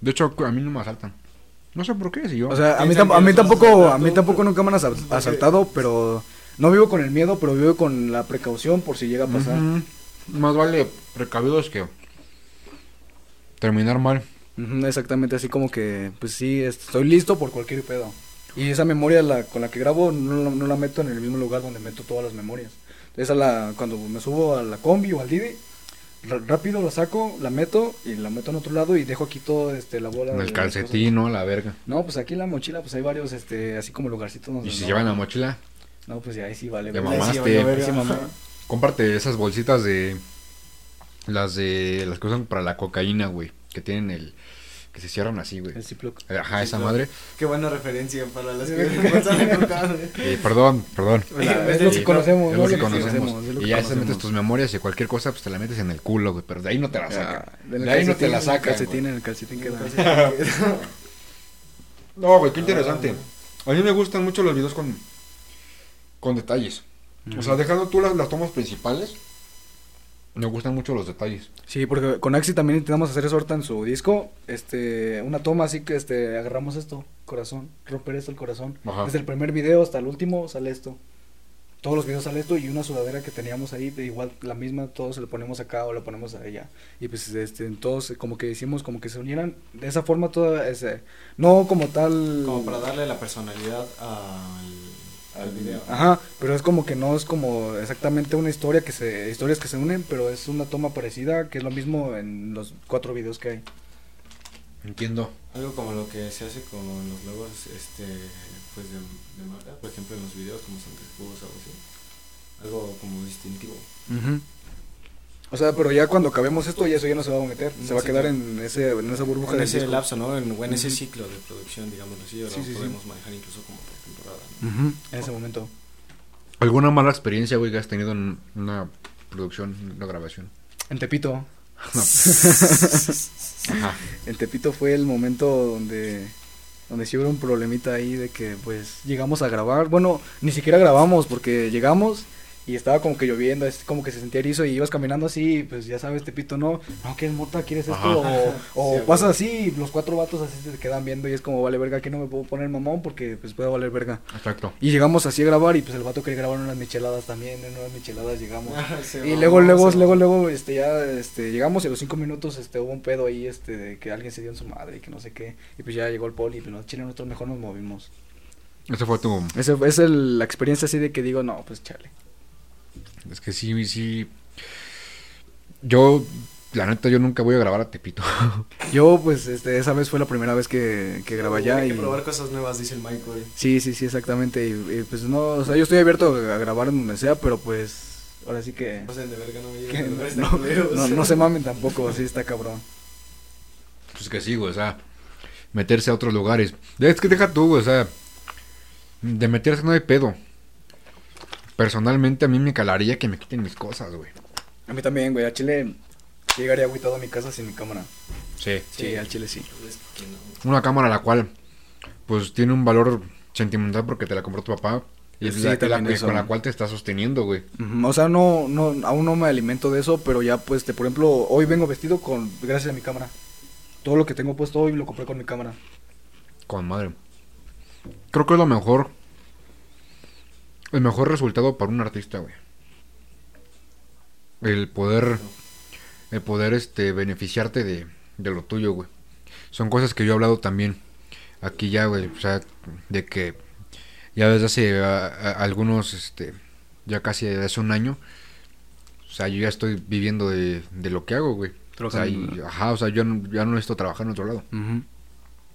De hecho, a mí no me asaltan. No sé por qué, si yo... O sea, a mí, tam- a mí tampoco, a mí tampoco nunca me han asal- asaltado, pero no vivo con el miedo, pero vivo con la precaución por si llega a pasar. Más vale precavidos que terminar mal. Exactamente, así como que, pues sí, estoy listo por cualquier pedo. Y esa memoria la, con la que grabo no, la- no la meto en el mismo lugar donde meto todas las memorias. Esa la, cuando me subo a la combi o al Didi, rápido la saco, la meto y la meto en otro lado y dejo aquí todo este, la bola. En de el calcetín, ¿no? La verga. No, pues aquí en la mochila pues hay varios, este, así como lugarcitos donde Y si no- llevan la mochila, No, pues ya ahí sí vale. Te mamaste. Ahí sí, mamé. comparte esas bolsitas de... Las de... Las que usan para la cocaína, güey. Que tienen el... Que se cierran así, güey. El Ziploc. Ajá, esa madre. Qué buena referencia para las que. Eh, perdón, perdón. Es lo que conocemos, Es lo que conocemos. Y que ya se metes tus memorias y cualquier cosa, pues te la metes en el culo, güey. Pero de ahí no te la sacan. Ah, del De ahí no te la en el calcetín, en el calcetín queda. No, güey, qué interesante. A mí me gustan mucho los videos con, con detalles. O sea, dejando tú las, las tomas principales, me gustan mucho los detalles. Sí, porque con Axi también intentamos hacer eso ahorita en su disco. Este, una toma así que este, agarramos esto, corazón, romper esto el corazón. Ajá. Desde el primer video hasta el último sale esto. Todos los videos sale esto y una sudadera que teníamos ahí, de igual la misma, todos se lo ponemos acá o lo ponemos a ella. Y pues este, todos como que hicimos como que se unieran. De esa forma toda ese, no como tal... Como para darle la personalidad al, al video. Ajá, pero es como que no es como exactamente una historia que se, historias que se unen, pero es una toma parecida, que es lo mismo en los cuatro videos que hay. Entiendo. Algo como lo que se hace con los logos este, pues de, de marca, por ejemplo en los videos como Santa Cruz o algo así. Algo como distintivo. O sea, pero ya cuando acabemos esto, ya eso ya no se va a meter. Se va a Sí, quedar en, ese, en esa burbuja en del ese disco. lapso, ¿no? En, en ese ciclo de producción, digámoslo así, ahora Sí, sí, sí. podemos manejar incluso como por temporada. ¿no? En ese momento. ¿Alguna mala experiencia, güey, que has tenido en una producción, una grabación? En Tepito. No. Ajá. En Tepito fue el momento donde donde sí hubo un problemita ahí de que pues llegamos a grabar. Bueno, ni siquiera grabamos porque llegamos y estaba como que lloviendo, es como que se sentía erizo y ibas caminando así, y, pues ya sabes, Tepito, no, no, ¿quieres mota? ¿Quieres esto? Ajá. O, o Sí, pasas así y los cuatro vatos así se te quedan viendo y es como, vale verga, aquí no me puedo poner mamón porque pues puede valer verga. Exacto. Y llegamos así a grabar y pues el vato quería grabar unas micheladas también, en unas micheladas llegamos. Se Y luego, luego, luego, luego, este, ya, este, llegamos y a los cinco minutos, este, hubo un pedo ahí, este, de que alguien se dio en su madre y que no sé qué. Y pues ya llegó el poli y pues, no, chile, nosotros mejor nos movimos. Esa fue tu... Esa es el- la experiencia así de que digo, no, pues chale. Es que sí, sí... Yo, la neta, yo nunca voy a grabar a Tepito. Yo, pues, este, esa vez fue la primera vez que, que grabé allá Hay y... que probar cosas nuevas, dice el Michael. Sí, sí, sí, exactamente. Y, y, pues no, o sea, yo estoy abierto a grabar en donde sea, pero pues, ahora sí que... Pasen de verga, no me que lleguen no, se mamen tampoco, sí está cabrón. Pues que sí, güey, o sea, meterse a otros lugares. Es que deja tú, güey, o sea, de meterse no hay pedo. Personalmente a mí me calaría que me quiten mis cosas, güey. A mí también, güey, a Chile llegaría agüitado a mi casa sin mi cámara. Sí. Sí, al Chile sí. Una cámara la cual, pues tiene un valor sentimental porque te la compró tu papá. Y es Sí, la, eso. con la cual te está sosteniendo, güey. O sea, no, no, aún no me alimento de eso, pero ya pues, te, por ejemplo, hoy vengo vestido con, gracias a mi cámara. Todo lo que tengo puesto hoy lo compré con mi cámara. Con madre. Creo que es lo mejor. El mejor resultado para un artista, güey. El poder. El poder este beneficiarte de, de lo tuyo, güey. Son cosas que yo he hablado también. Aquí ya, güey. O sea, de que. Ya desde hace a- a- algunos, este. Ya casi desde hace un año. O sea, yo ya estoy viviendo de, de lo que hago, güey. O sea, y- ajá, o sea, yo no, ya no necesito trabajar en otro lado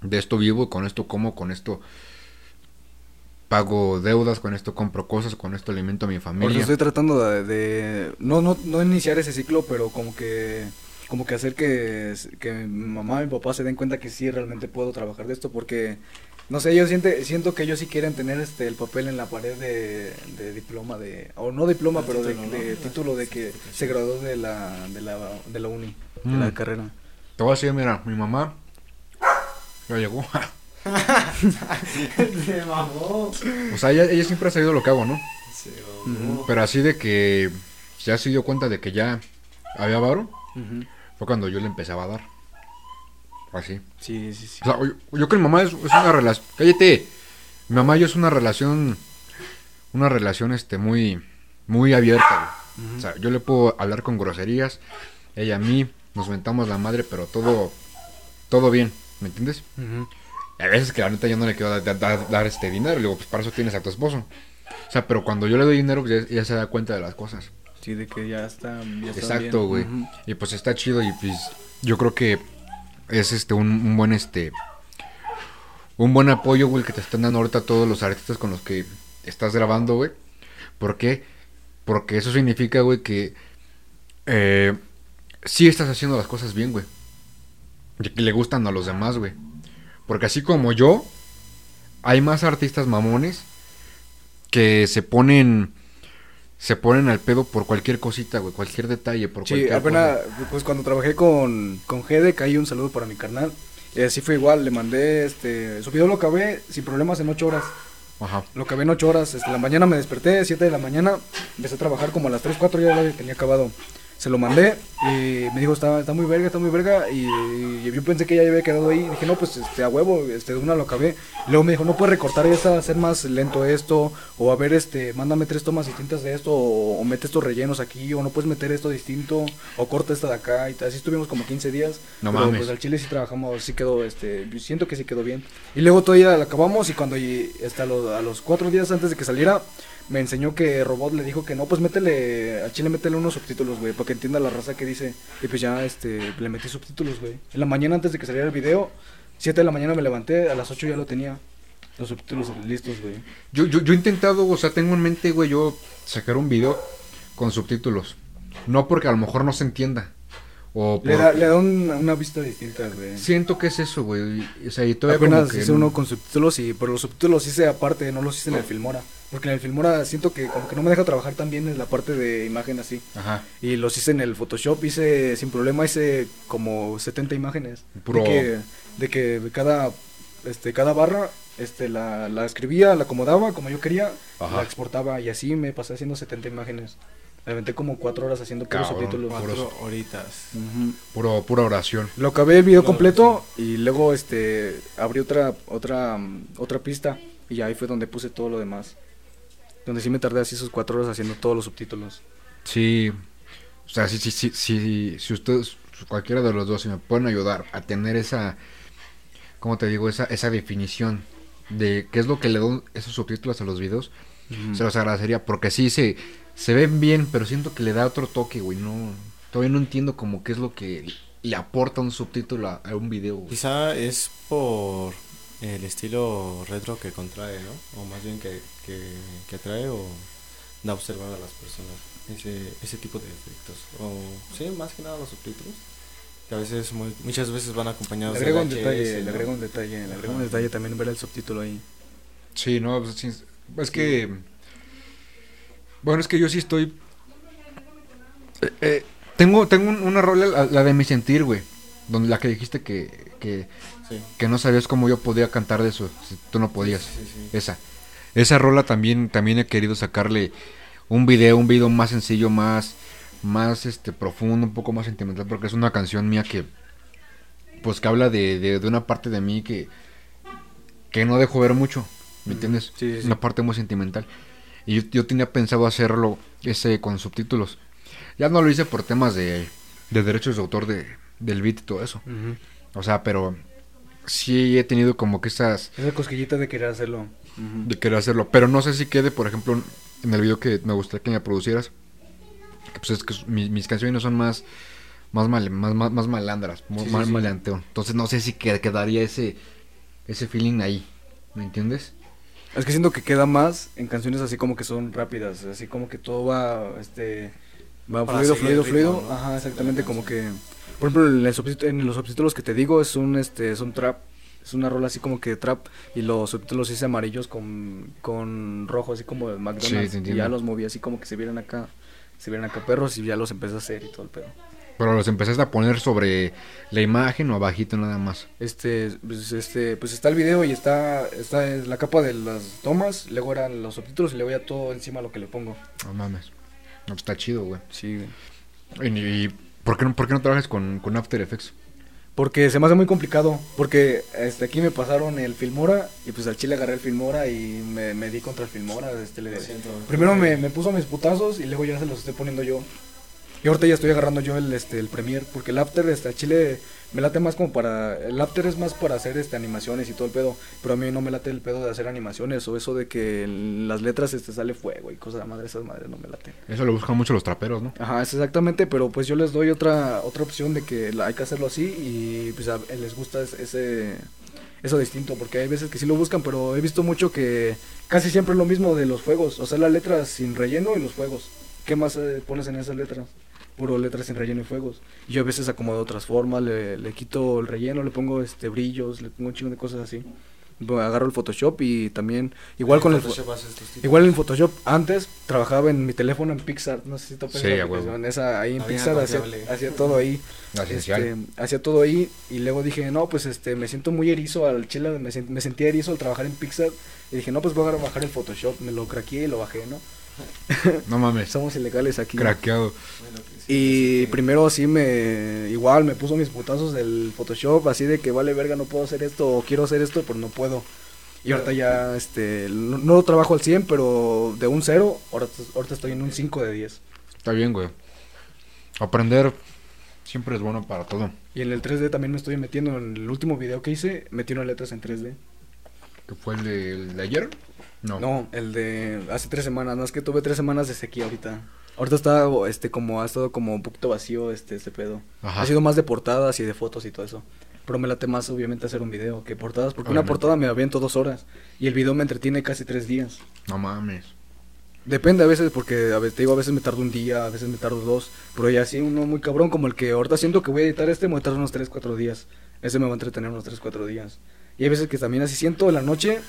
de esto vivo, con esto como, con esto pago deudas, con esto compro cosas, con esto alimento a mi familia. estoy tratando de, de- no, no, no iniciar ese ciclo, pero como que, como que hacer que, que mi mamá y mi papá se den cuenta que sí realmente puedo trabajar de esto, porque, no sé, yo siente, siento que ellos sí quieren tener este el papel en la pared de, de diploma de, o no diploma, El pero de, título, ¿no? de La título de que se graduó de la, de la, de la uni, de Mm. la carrera. Te voy a decir, mira, mi mamá ya llegó. Se mamó. o sea, ella, ella siempre ha sabido lo que hago, ¿no? Pero así de que ya se dio cuenta de que ya había varo, fue cuando yo le empezaba a dar. Así. Sí, sí, sí. O sea, yo, yo con mi mamá es, es una relación. Cállate. Mi mamá y yo es una relación. Una relación este muy. Muy abierta, güey. O sea, yo le puedo hablar con groserías. Ella a mí. Nos mentamos la madre, pero todo. Todo bien. ¿Me entiendes? Y a veces que la neta yo no le quiero dar, dar- dar este dinero. Le digo, pues para eso tienes a tu esposo. O sea, pero cuando yo le doy dinero, pues ella, ella se da cuenta de las cosas. Sí, de que ya está, ya Exacto, güey. Y pues está chido y pues yo creo que es este un, un buen este un buen apoyo, güey, que te están dando ahorita todos los artistas con los que estás grabando, güey. ¿Por qué? Porque eso significa, güey, que eh, sí estás haciendo las cosas bien, güey. Y que le gustan a los demás, güey. Porque así como yo, hay más artistas mamones que se ponen se ponen al pedo por cualquier cosita, güey, cualquier detalle, por Sí, cualquier apenas, cosa. pues cuando trabajé con, con Gede, caí un saludo para mi carnal. Y así fue igual, le mandé, este, su video lo acabé sin problemas en ocho horas. Ajá. Lo acabé en ocho horas, este, la mañana me desperté, 7 de la mañana, empecé a trabajar como a las 3, 4 ya lo tenía acabado. Se lo mandé y me dijo, está, está muy verga, está muy verga. Y, y yo pensé que ya había quedado ahí. Dije, no, pues este, a huevo, este, de una lo acabé. Y luego me dijo, no puedes recortar esta, hacer más lento esto. O a ver, este, mándame tres tomas distintas de esto. O, o mete estos rellenos aquí. O no puedes meter esto distinto. O corta esta de acá. Y así estuvimos como 15 días. No pero, mames. Pues al chile sí trabajamos, sí quedó, este, siento que sí quedó bien. Y luego todavía la acabamos y cuando y- hasta lo- a los cuatro días antes de que saliera, me enseñó que Robot le dijo que no, pues métele, a Chile métele unos subtítulos, güey, para que entienda la raza que dice. Y pues ya, este, le metí subtítulos, güey. En la mañana antes de que saliera el video, 7 de la mañana me levanté, a las 8 ya lo tenía. Los subtítulos listos, güey. Yo, yo, yo he intentado, o sea, tengo en mente, güey, yo sacar un video con subtítulos. No porque a lo mejor no se entienda. O Le da, le da un- una vista distinta, güey. Siento que es eso, güey. O sea, y todavía Apenas como que hice no- uno con subtítulos y pero los subtítulos hice aparte, no los hice en el Filmora. Porque en el Filmora siento que como que no me deja trabajar tan bien en la parte de imagen así. Ajá. Y los hice en el Photoshop, hice sin problema, hice como 70 imágenes. De que, de que cada, este, cada barra este, la, la escribía, la acomodaba como yo quería, Ajá. la exportaba y así me pasé haciendo 70 imágenes. Me aventé como 4 horas haciendo puros Cabrón, subtítulos. Cuatro horitas. Ujú. Puro, pura oración. Lo acabé el video completo y luego este abrí otra otra mm, otra pista y ahí fue donde puse todo lo demás. Donde sí me tardé así sus cuatro horas haciendo todos los subtítulos. Sí. O sea, sí, sí, sí, sí, si ustedes, cualquiera de los dos, si me pueden ayudar a tener esa, ¿cómo te digo? Esa, esa definición de qué es lo que le dan esos subtítulos a los videos, se los agradecería. Porque sí, se, se ven bien, pero siento que le da otro toque, güey. No, todavía no entiendo como qué es lo que le aporta un subtítulo a, a un video, güey. Quizá es por el estilo retro que contrae, ¿no? O más bien que, que, que atrae o da observar a las personas ese, ese tipo de efectos. O sí, más que nada los subtítulos. Que a veces, muy- muchas veces van Le acompañados agrego un del detalle, le agrego un detalle, le agrego un detalle también ver el subtítulo ahí. Sí, no, pues, es que... Bueno, es que yo sí estoy... eh, eh, tengo tengo un- una rola, la, la de mi sentir, güey. Donde la que dijiste que, que, Sí. que no sabías cómo yo podía cantar de eso. Si tú no podías. Sí, sí, sí. Esa. Esa rola también, también he querido sacarle un video, un video más sencillo, más, más este profundo, un poco más sentimental, porque es una canción mía que, pues que habla de, de, de una parte de mí que, que no dejo ver mucho, ¿me entiendes? sí, sí, sí. Una parte muy sentimental. Y yo, yo tenía pensado hacerlo ese con subtítulos. Ya no lo hice por temas de, de derechos de autor de, del beat y todo eso. O sea, pero sí he tenido como que esas Esa cosquillita de querer hacerlo. de querer hacerlo. Pero no sé si quede, por ejemplo, en el video que me gustaría que me producieras. Que pues es que mi- mis canciones son más más mal, más, más, más malandras, Sí, más sí. maleanteo. Entonces no sé si que- quedaría ese ese feeling ahí. ¿Me entiendes? Es que siento que queda más en canciones así como que son rápidas, así como que todo va, este, va Para fluido, fluido, ritmo, fluido. ¿no? Ajá, exactamente, como que, por ejemplo, en, el en los subtítulos que te digo es un, este, es un trap, es una rola así como que de trap y los subtítulos hice amarillos con, con rojo, así como de Sí, McDonald's te y ya los moví así como que se vieran acá, se vieran acá perros y ya los empecé a hacer y todo el pedo. Pero los empezaste a poner sobre la imagen o abajito nada más. Este, pues, este, pues está el video y está, está es la capa de las tomas, luego eran los subtítulos y luego ya todo encima lo que le pongo. No mames. No, pues está chido, güey. Sí, güey. Y, y ¿por, qué no, ¿por qué no trabajas con, con After Effects? Porque se me hace muy complicado. Porque este, aquí me pasaron el Filmora y pues al chile agarré el Filmora y me, me di contra el Filmora. Este, le- Lo siento. primero me, me puso mis putazos y luego ya se los estoy poniendo yo. Y ahorita ya estoy agarrando yo el, este, el Premiere. Porque el After este, al chile me late más como para... El After es más para hacer este, animaciones y todo el pedo. Pero a mí no me late el pedo de hacer animaciones o eso de que en las letras este, sale fuego y cosas de madre. Esas madres no me late. Eso lo buscan mucho los traperos, ¿no? Ajá, es exactamente, pero pues yo les doy otra otra opción de que hay que hacerlo así y pues a, les gusta es- ese eso distinto, porque hay veces que sí lo buscan, pero he visto mucho que casi siempre es lo mismo de los juegos, o sea, las letras sin relleno y los juegos. ¿Qué más eh, pones en esas letras? Puro letras sin relleno y fuegos. Y yo a veces acomodo otras formas, le, le quito el relleno, le pongo este brillos, le pongo un chingo de cosas así. Bueno, Agarro el Photoshop y también igual con el. Igual en Photoshop, antes trabajaba en mi teléfono en Pixar, no sé si topas Sí, esa ahí en Pixar hacía, hacía todo ahí. Este, hacía todo ahí y luego dije, no, pues este, me siento muy erizo al chile, me, me sentía erizo al trabajar en Pixar y dije, no, pues voy a bajar el Photoshop, me lo craqueé y lo bajé, ¿no? No mames. Somos ilegales aquí. Craqueado. Bueno, Y sí, sí. primero así me, igual me puso mis putazos del Photoshop, así de que vale verga, no puedo hacer esto o quiero hacer esto, pero no puedo. Y ahorita ya, este, no, no lo trabajo al 100, pero de un 0, ahorita, ahorita estoy en un 5 de 10. Está bien, güey. Aprender siempre es bueno para todo. Y en el 3D también me estoy metiendo, en el último video que hice, metí unas letras en 3D. ¿Qué fue el de, el de ayer? No. No, el de hace tres semanas, no es que tuve tres semanas de sequía ahorita. Ahorita está, este, como, ha estado como un poquito vacío este, este pedo. Ajá. Ha sido más de portadas y de fotos y todo eso. Pero me late más, obviamente, hacer un video que portadas, porque Obviamente. una portada me aviento dos horas y el video me entretiene casi tres días. No mames. Depende a veces, porque a veces, te digo, a veces me tardo un día, a veces me tardo dos. Pero ya sí, uno muy cabrón, como el que ahorita siento que voy a editar este, me voy a tardar unos 3, 4 días. Ese me va a entretener unos 3, 4 días. Y hay veces que también así siento en la noche,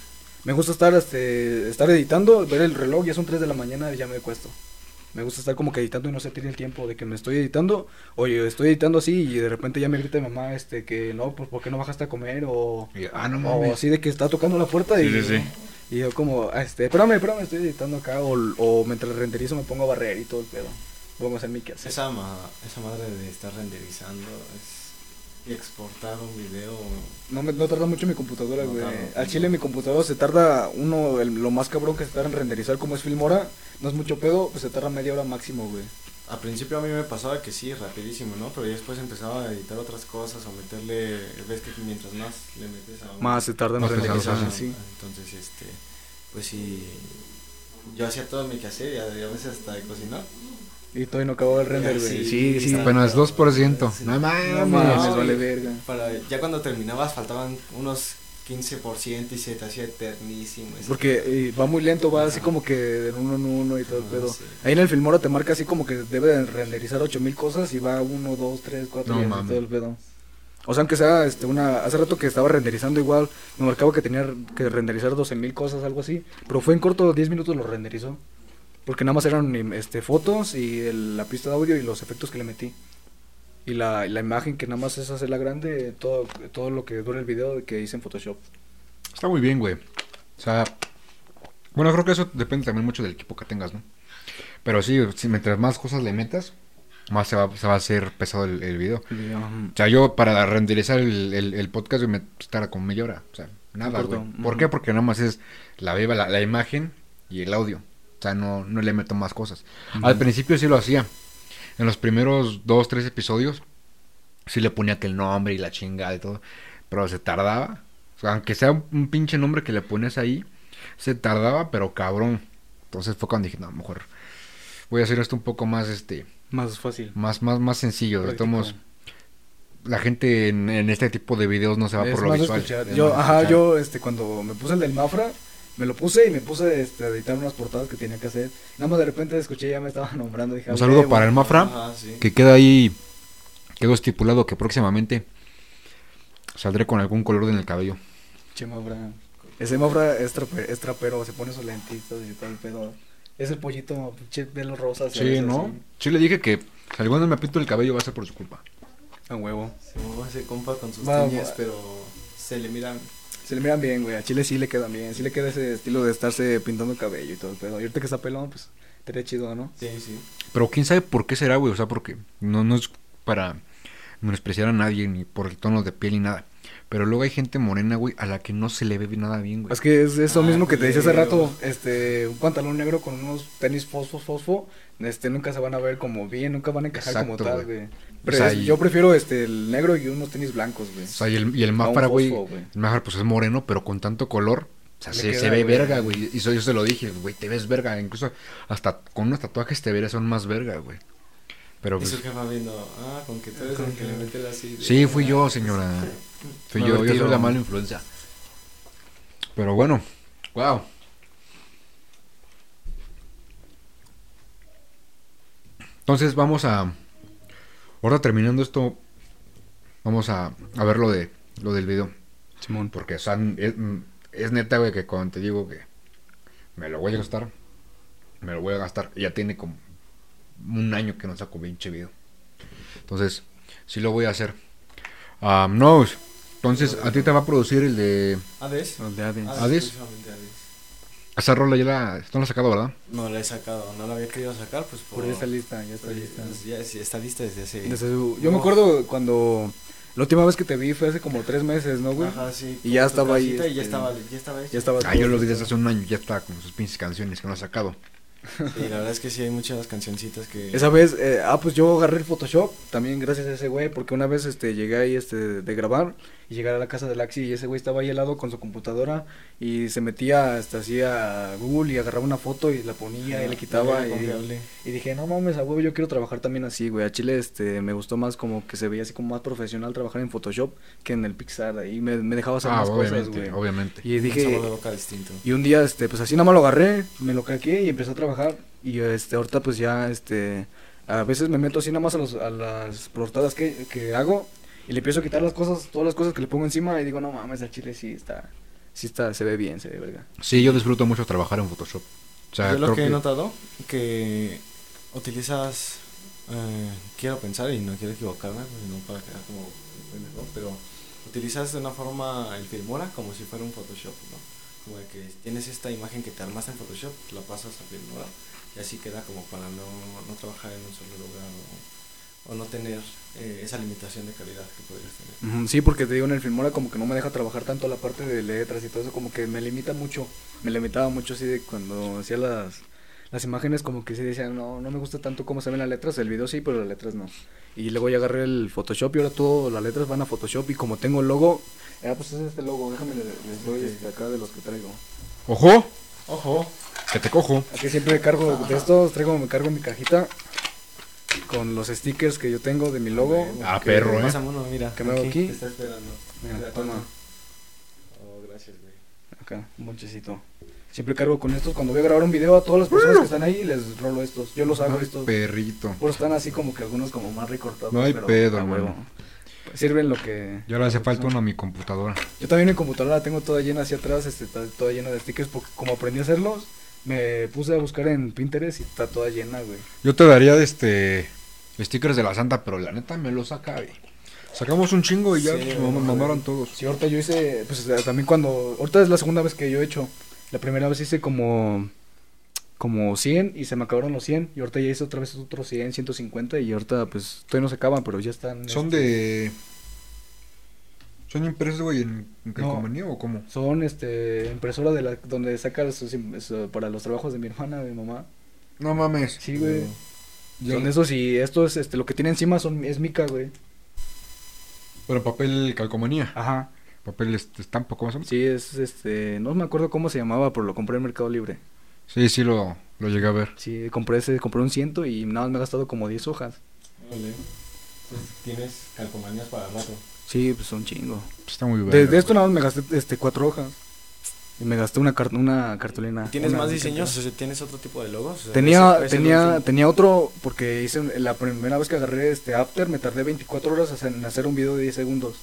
me gusta estar, este, estar editando, ver el reloj, ya son 3 de la mañana y ya me cuesto. Me gusta estar como que editando y no sentir el tiempo de que me estoy editando. Oye, estoy editando así y de repente ya me grita mi mamá, este, que no, pues, ¿por qué no bajaste a comer? O, Y, ah, no o mames. así de que está tocando la puerta y, Sí, sí, sí. y yo como, ah, este, espérame, espérame, estoy editando acá. O, o mientras renderizo me pongo a barrer y todo el pedo. Pongo a hacer mi quehacer. Esa, ma- esa madre de estar renderizando es, exportar un video. No, me, no tarda mucho mi computadora, No güey. Al chile mi computadora se tarda uno, el- lo más cabrón que se tarda en renderizar como es Filmora, no es mucho pedo, pues se tarda media hora máximo, güey. Al principio a mí me pasaba que sí, rapidísimo, ¿no? Pero ya después empezaba a editar otras cosas o meterle, ves que mientras más le metes a un- Más se tarda en renderizar, sí. Entonces, este, pues sí, yo hacía todo mi quehacer y a veces hasta de cocinar. Y todavía no acababa el render, güey. sí, Sí, sí. Apenas 2%. Sí. No mames. No mames, No, vale verga. Para, ya cuando terminabas faltaban unos 15% y se te hacía eternísimo. Porque eh, va muy lento, va así como que de uno en uno y todo el Ah, pedo. sí. Ahí en el Filmora te marca así como que debe de renderizar 8000 cosas y va 1, 2, 3, 4 No y todo el pedo. O sea, aunque sea este, una. Hace rato que estaba renderizando igual, me marcaba que tenía que renderizar 12000 cosas, algo así. Pero fue en corto, 10 minutos lo renderizó. Porque nada más eran este, fotos y el- la pista de audio y los efectos que le metí. Y la, la imagen que nada más es hacerla grande, todo, todo lo que dura el video que hice en Photoshop. Está muy bien, güey. O sea, bueno, creo que eso depende también mucho del equipo que tengas, ¿no? Pero sí, si mientras más cosas le metas, más se va, se va a hacer pesado el, el video. O sea, yo para renderizar el, el, el podcast me estará como media hora. O sea, nada, güey. ¿Por qué? Porque nada más es la viva, la, la imagen y el audio. O sea, no, no le meto más cosas. Al principio sí lo hacía. En los primeros dos, tres episodios, sí le ponía que el nombre y la chingada y todo. Pero se tardaba. O sea, aunque sea un, un pinche nombre que le pones ahí, se tardaba, pero cabrón. Entonces fue cuando dije, no, mejor voy a hacer esto un poco más, este, Más fácil. más, más, más sencillo. Modos, la gente en, en este tipo de videos no se va Es por lo visual. escuchar. Yo, ajá, escuchar. yo, este, cuando me puse el del Mafra, me lo puse y me puse este, a editar unas portadas que tenía que hacer. Nada más de repente escuché ya me estaba nombrando. Dije, Un "Ah, saludo huevo". para el Mafra, Ajá, sí. que queda ahí, quedó estipulado que próximamente saldré con algún color en el cabello. Che, Mafra. Ese Mafra es, trape- es trapero, se pone sus lentitos y todo el pedo. Es el pollito, pinche pelo rosa. Sí, ¿no? así. Sí le dije que si alguno me pinto el cabello va a ser por su culpa. A huevo. Se mueve ese compa con sus va. pero se le miran. Se le miran bien, güey. A Chile sí le quedan bien. Sí le queda ese estilo de estarse pintando el cabello y todo el pedo. Y ahorita que está pelón, pues, estaría chido, ¿no? Sí, sí. Pero quién sabe por qué será, güey. O sea, porque no, no es para menospreciar a nadie, ni por el tono de piel ni nada. Pero luego hay gente morena, güey, a la que no se le ve nada bien, güey. Es que es eso Ah, mismo que te decía hace rato, este, un pantalón negro con unos tenis fosfo, fosfo, este, nunca se van a ver como bien, nunca van a encajar como tal, güey. Güey. O Pero sea, es- y- yo prefiero, este, el negro y unos tenis blancos, güey. O sea, y el, y el Mafra, güey, el Mafra, pues es moreno, pero con tanto color. O sea, se, queda, se ve güey. verga, güey. Y eso yo se lo dije, güey, te ves verga. Incluso hasta con unos tatuajes te verías son más verga, güey. Pero Y pues, su jefa viendo, ah, con que tú eres el que le mete así. de- sí, fui yo, señora. Fui yo, yo soy la mala influencia. Pero bueno, wow. Entonces vamos a... Ahora terminando esto, vamos a, a ver lo, de, lo del video. Simón. Porque o sea, es, es neta, güey, que cuando te digo que me lo voy a gastar, me lo voy a gastar. Ya tiene como un año que no saco pinche video. Entonces, sí lo voy a hacer. Ah, no, entonces a ti te va a producir el de... ¿Hades? Los de Hades. Hades, ¿Hades? Esa rola ya la, esto no la has sacado, ¿verdad? No la he sacado, no la había querido sacar, pues por. Por está lista, ya está lista. ya sí, está lista desde hace. Desde su- yo me acuerdo cuando, la última vez que te vi fue hace como tres meses, ¿no, güey? Ajá, sí. Y ya estaba ahí, casita Y ya este, estaba, ya estaba hecho. Ya estaba. Ah, yo lo vi desde hace un año, ya está con sus pinches canciones que no ha sacado. Y la verdad es que sí hay muchas cancioncitas que. Esa vez, eh, ah, pues yo agarré el Photoshop, también gracias a ese güey, porque una vez este llegué ahí este de grabar y llegar a la casa del Axi y ese güey estaba ahí al lado con su computadora y se metía hasta así a Google y agarraba una foto y la ponía y le quitaba y, y dije, no mames, a huevo, yo quiero trabajar también así, güey. A Chile este, me gustó más como que se veía así como más profesional trabajar en Photoshop que en el Pixar. Ahí me, me dejaba hacer Ah, más cosas, güey. obviamente. Y dije, sabor de boca distinto. y un día, este, pues así nada más lo agarré, me lo craqué y empecé a trabajar. Y este, ahorita pues ya, este, a veces me meto así nada más a, los, a las portadas que, que hago y le empiezo a quitar las cosas, todas las cosas que le pongo encima y digo, no mames, el chile sí está, sí está, se ve bien, se ve verga. Sí, yo disfruto mucho trabajar en Photoshop. O sea, Yo lo que he notado que utilizas, eh, quiero pensar y no quiero equivocarme, pues no para quedar como pendejo, pero utilizas de una forma el Filmora como si fuera un Photoshop, ¿no? Como de que tienes esta imagen que te armaste en Photoshop, la pasas a Filmora y así queda como para no, no trabajar en un solo lugar o, o no tener eh, esa limitación de calidad que podrías tener. Sí, porque te digo, en el Filmora como que no me deja trabajar tanto la parte de letras y todo eso, como que me limita mucho, me limitaba mucho así de cuando hacía las, las imágenes como que sí decían, no, no me gusta tanto cómo se ven las letras, el video sí, pero las letras no. Y luego ya agarré el Photoshop y ahora todas las letras van a Photoshop y como tengo el logo, ah, pues es este logo, déjame le- les doy este acá de los que traigo. ¡Ojo! Ojo, Que te cojo. Aquí siempre cargo de estos, traigo, me cargo mi cajita con los stickers que yo tengo de mi logo. Ah, que- perro, ¿eh? pásame uno, mira, ¿Qué me hago aquí? Te está esperando. Mira, toma. Oh, gracias, güey. Acá, un bonchecito. Siempre cargo con estos. Cuando voy a grabar un video a todas las personas que están ahí, les rolo estos. Yo los hago Ay, estos. Perrito. Por están así como que algunos como más recortados. No hay pero pedo. Pues sirven lo que... Ya le hace que falta uno a mi computadora. Yo también mi computadora la tengo toda llena hacia atrás, este, está toda llena de stickers porque como aprendí a hacerlos, me puse a buscar en Pinterest y está toda llena, güey. Yo te daría de este stickers de la santa, pero la neta me los saca. güey. Sacamos un chingo y ya Sí, güey. mamaron todos. Sí, ahorita yo hice, pues también cuando, ahorita es la segunda vez que yo he hecho. La primera vez hice como, como 100 y se me acabaron los 100. Y ahorita ya hice otra vez otros 100, 150 y ahorita pues todavía no se acaban, pero ya están. ¿Son este, de. ¿Son impresos, güey, en, en calcomanía o cómo? Son, este, impresora de la, donde saca sus im- su- para los trabajos de mi hermana, de mi mamá. No mames. Sí, güey. Son esos y estos, este, lo que tiene encima son, es mica, güey. Pero papel calcomanía. Ajá. Papel este, estampa, ¿cómo se llama? Sí, es, este, no me acuerdo cómo se llamaba, pero lo compré en Mercado Libre. Sí, sí, lo, lo llegué a ver. Sí, compré ese, compré un ciento y nada más me he gastado como 10 hojas. Vale. Entonces tienes calcomanías para rato. Sí, pues un chingo. Está muy bien. De, de esto nada más me gasté este cuatro hojas. Y me gasté una, car- una cartulina. ¿Tienes una- más diseños? O sea, ¿Tienes otro tipo de logos? O sea, Tenía, ese- ese tenía, tenía otro porque hice la primera vez que agarré este After me tardé 24 horas en hacer un video de 10 segundos.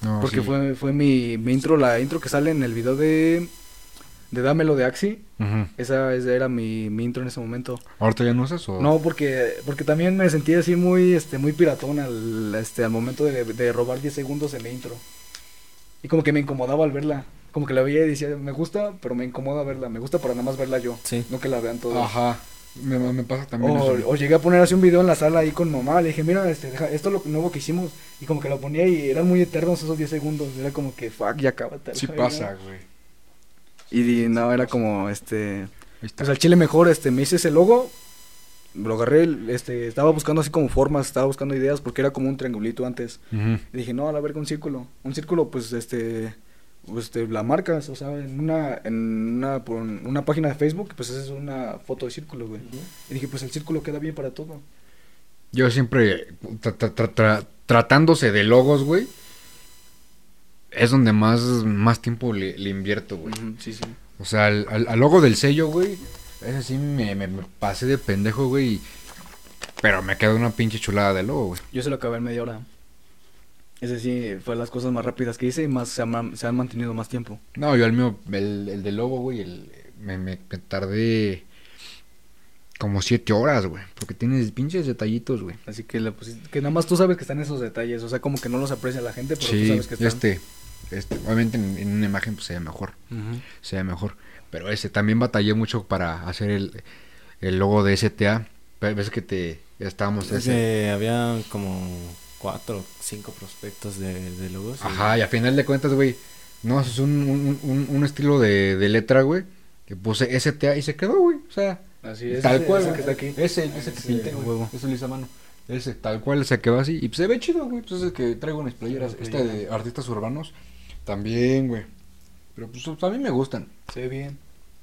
No, porque sí. fue, fue mi, mi intro, la intro que sale en el video de, de Dámelo de Axi. Ujú. Esa, esa era mi, mi intro en ese momento. ¿Ahorita ya no usas o...? No, porque, porque también me sentía así muy, este, muy piratón al, este, al momento de, de robar 10 segundos en la intro. Y como que me incomodaba al verla. Como que la veía y decía, me gusta, pero me incomoda verla. Me gusta para nada más verla yo. Sí. No que la vean todos. Ajá. Me, me pasa también O, eso. o llegué a poner así un video en la sala ahí con mamá. Le dije, mira, este, deja- esto es lo nuevo que hicimos. Y como que lo ponía y eran muy eternos esos 10 segundos. Era como que, fuck, ya acábate. Sí pasa, güey. Y di- no, era como, este, pues al chile mejor, este, me hice ese logo, lo agarré, este, estaba buscando así como formas, estaba buscando ideas porque era como un triangulito antes. Ujú. Y dije, no, a la verga, un círculo. Un círculo, pues, este, pues, este, la marcas, o sea, en una, en una, por una página de Facebook, pues es una foto de círculo, güey. Y dije, pues el círculo queda bien para todo. Yo siempre, tra- tra- tra- tra- tratándose de logos, güey, es donde más, más tiempo le, le invierto, güey. Sí, sí. O sea, al, al- al logo del sello, güey, ese sí me, me- me pasé de pendejo, güey. Pero me quedó una pinche chulada de logo, güey. Yo se lo acabé en media hora. Ese sí fue las cosas más rápidas que hice y más se, han- se han mantenido más tiempo. No, yo al mío, el, el del logo, güey, el- me, me- me tardé como siete horas, güey. Porque tienes pinches detallitos, güey. Así que, le pusiste- que nada más tú sabes que están esos detalles. O sea, como que no los aprecia la gente, pero tú Sí, sabes que están. este, este, obviamente en, en una imagen pues se ve mejor, Ujú. se ve mejor. Pero ese, también batallé mucho para hacer el, el logo de STA. Ve- Ves que te, estábamos Es ese. que había como cuatro o cinco prospectos de, de logos. y- Ajá, y a final de cuentas, güey, no, es un, un, un, un estilo de, de letra, güey, que puse STA y se quedó, güey. O sea, Así es. tal ese- cual, ese que está aquí. Ese, ese que pinté, güey. huevo. Eso lo hice a mano. Ese, tal cual, se quedó así. Y pues, se ve chido, güey. Pues es el que traigo mis playeras. Sí, Este de artistas urbanos. También, güey. Pero pues a mí me gustan. Se ve bien.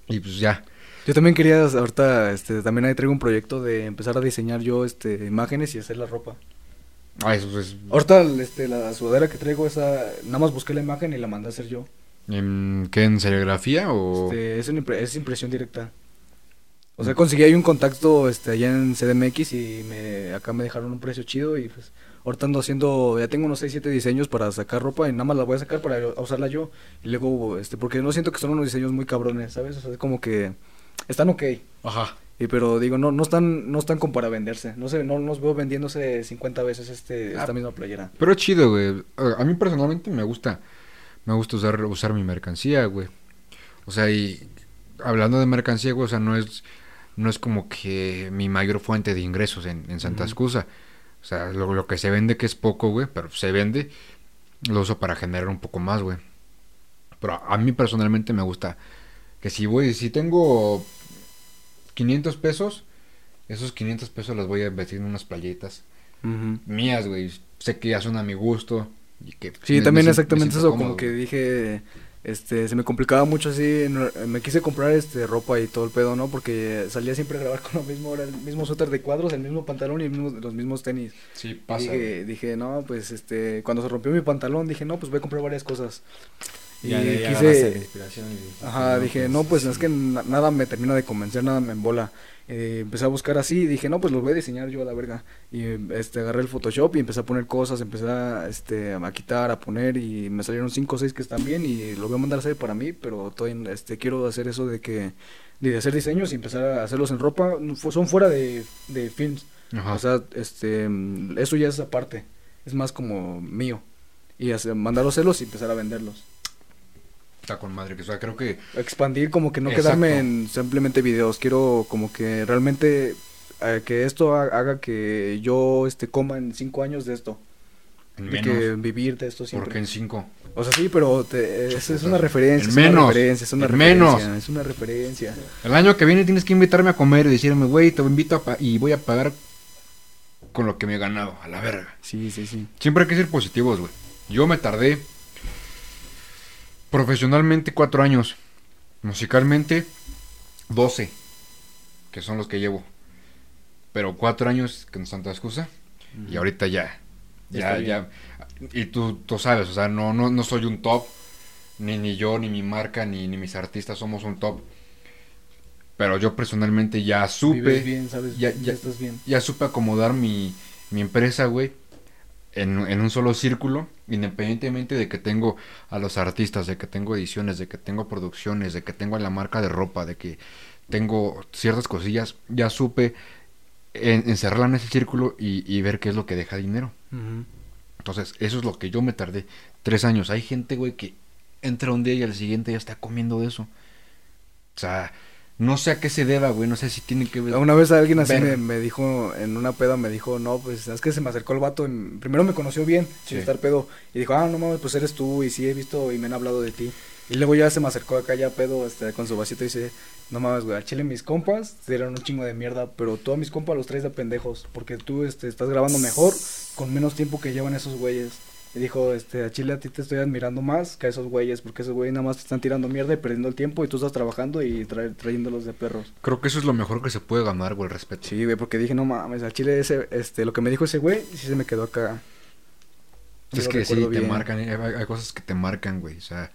Y pues ya. Yo también quería, ahorita, este, también ahí traigo un proyecto de empezar a diseñar yo, este, imágenes y hacer la ropa. Ah, eso es. Ahorita, este, la sudadera que traigo, esa, nada más busqué la imagen y la mandé a hacer yo. ¿En, ¿Qué? ¿En serigrafía o.? Este, es, una impre- es impresión directa. O sea, conseguí ahí un contacto, este, allá en CDMX y me, acá me dejaron un precio chido y pues, ahorita ando haciendo, ya tengo unos 6, 7 diseños para sacar ropa y nada más la voy a sacar para usarla yo. Y luego, este, porque no siento que son unos diseños muy cabrones, ¿sabes? O sea, es como que están ok. Ajá. Y pero digo, no, no están, no están como para venderse. No sé, no los veo vendiéndose 50 veces este, esta Ah. misma playera. Pero es chido, güey. A mí personalmente me gusta. Me gusta usar, usar mi mercancía, güey. O sea, y hablando de mercancía, güey, o sea, no es, no es como que mi mayor fuente de ingresos en, en Santa Ujú. Excusa. O sea, lo, lo que se vende, que es poco, güey, pero se vende, lo uso para generar un poco más, güey. Pero a, a mí personalmente me gusta que si voy, si tengo 500 pesos, esos 500 pesos los voy a invertir en unas playetas mías, güey. Sé que ya son a mi gusto. Y que Sí, también exactamente eso, cómodo, como que güey. dije, este, se me complicaba mucho así, me quise comprar este ropa y todo el pedo, ¿no? Porque salía siempre a grabar con lo mismo, era el mismo suéter de cuadros, el mismo pantalón y el mismo- los mismos tenis. Sí, Y pasa. güey. dije, dije, no, pues, este, cuando se rompió mi pantalón, dije, no, pues voy a comprar varias cosas. Y Ya la quise, inspiración y Ajá, dije, no, pues es que na- nada me termina de convencer, nada me embola. Eh, empecé a buscar así y dije, no, pues los voy a diseñar yo a la verga. Y este, agarré el Photoshop y empecé a poner cosas, empecé a, este, a quitar, a poner y me salieron cinco o seis que están bien y lo voy a mandar a hacer para mí, pero todavía este, quiero hacer eso de que, de hacer diseños y empezar a hacerlos en ropa, son fuera de, de films. Ajá. O sea, este, eso ya es aparte, es más como mío. Y hacer, mandarlos a hacerlos y empezar a venderlos. Está con madre. Que, o sea, creo que. expandir como que no Exacto. quedarme en simplemente videos quiero como que realmente eh, que esto ha- haga que yo este coma en cinco años de esto menos. que vivir de esto siempre porque en cinco. o sea sí pero te- es, es una referencia En es menos, una referencia es una en referencia menos. es una referencia El año que viene tienes que invitarme a comer y decirme, güey, te invito a pa- y voy a pagar con lo que me he ganado, a la verga. sí sí sí Siempre hay que ser positivos, güey. Yo me tardé profesionalmente cuatro años. Musicalmente, 12. Que son los que llevo. Pero cuatro años con Santa Excusa. Y ahorita ya. Ya Ya. Y tú, tú sabes, o sea, no, no, no soy un top. Ni, ni yo, ni mi marca, ni, ni mis artistas somos un top. Pero yo personalmente ya supe. Bien sabes ya- ya, ya- estás bien Ya supe acomodar mi, mi empresa, güey. En, en un solo círculo. Independientemente de que tengo a los artistas, de que tengo ediciones, de que tengo producciones, de que tengo la marca de ropa, de que tengo ciertas cosillas. Ya supe en- encerrarla en ese círculo y, y ver qué es lo que deja dinero. Entonces, eso es lo que yo me tardé tres años. Hay gente, güey, que entra un día y al siguiente ya está comiendo de eso. O sea, no sé a qué se deba, güey. No sé si tiene que ver. Una vez alguien así me, me dijo, en una peda me dijo, no, pues es que se me acercó el vato, y primero me conoció bien, sin Sí. estar pedo, y dijo, ah, no mames, pues eres tú, y sí he visto y me han hablado de ti. Y luego ya se me acercó acá ya pedo, este, con su vasito y dice, no mames, güey, al chile mis compas te dieron un chingo de mierda, pero tú a mis compas los traes de pendejos, porque tú, este, estás grabando mejor, con menos tiempo que llevan esos güeyes. Y dijo, este, a Chile a ti te estoy admirando más que a esos güeyes, porque esos güeyes nada más te están tirando mierda y perdiendo el tiempo y tú estás trabajando y trae- trayéndolos de perros. Creo que eso es lo mejor que se puede ganar, güey, el respeto. Sí, güey, porque dije, no mames, al chile ese, este, lo que me dijo ese güey, sí se me quedó acá. Es que sí, te marcan, hay, hay cosas que te marcan, güey. O sea,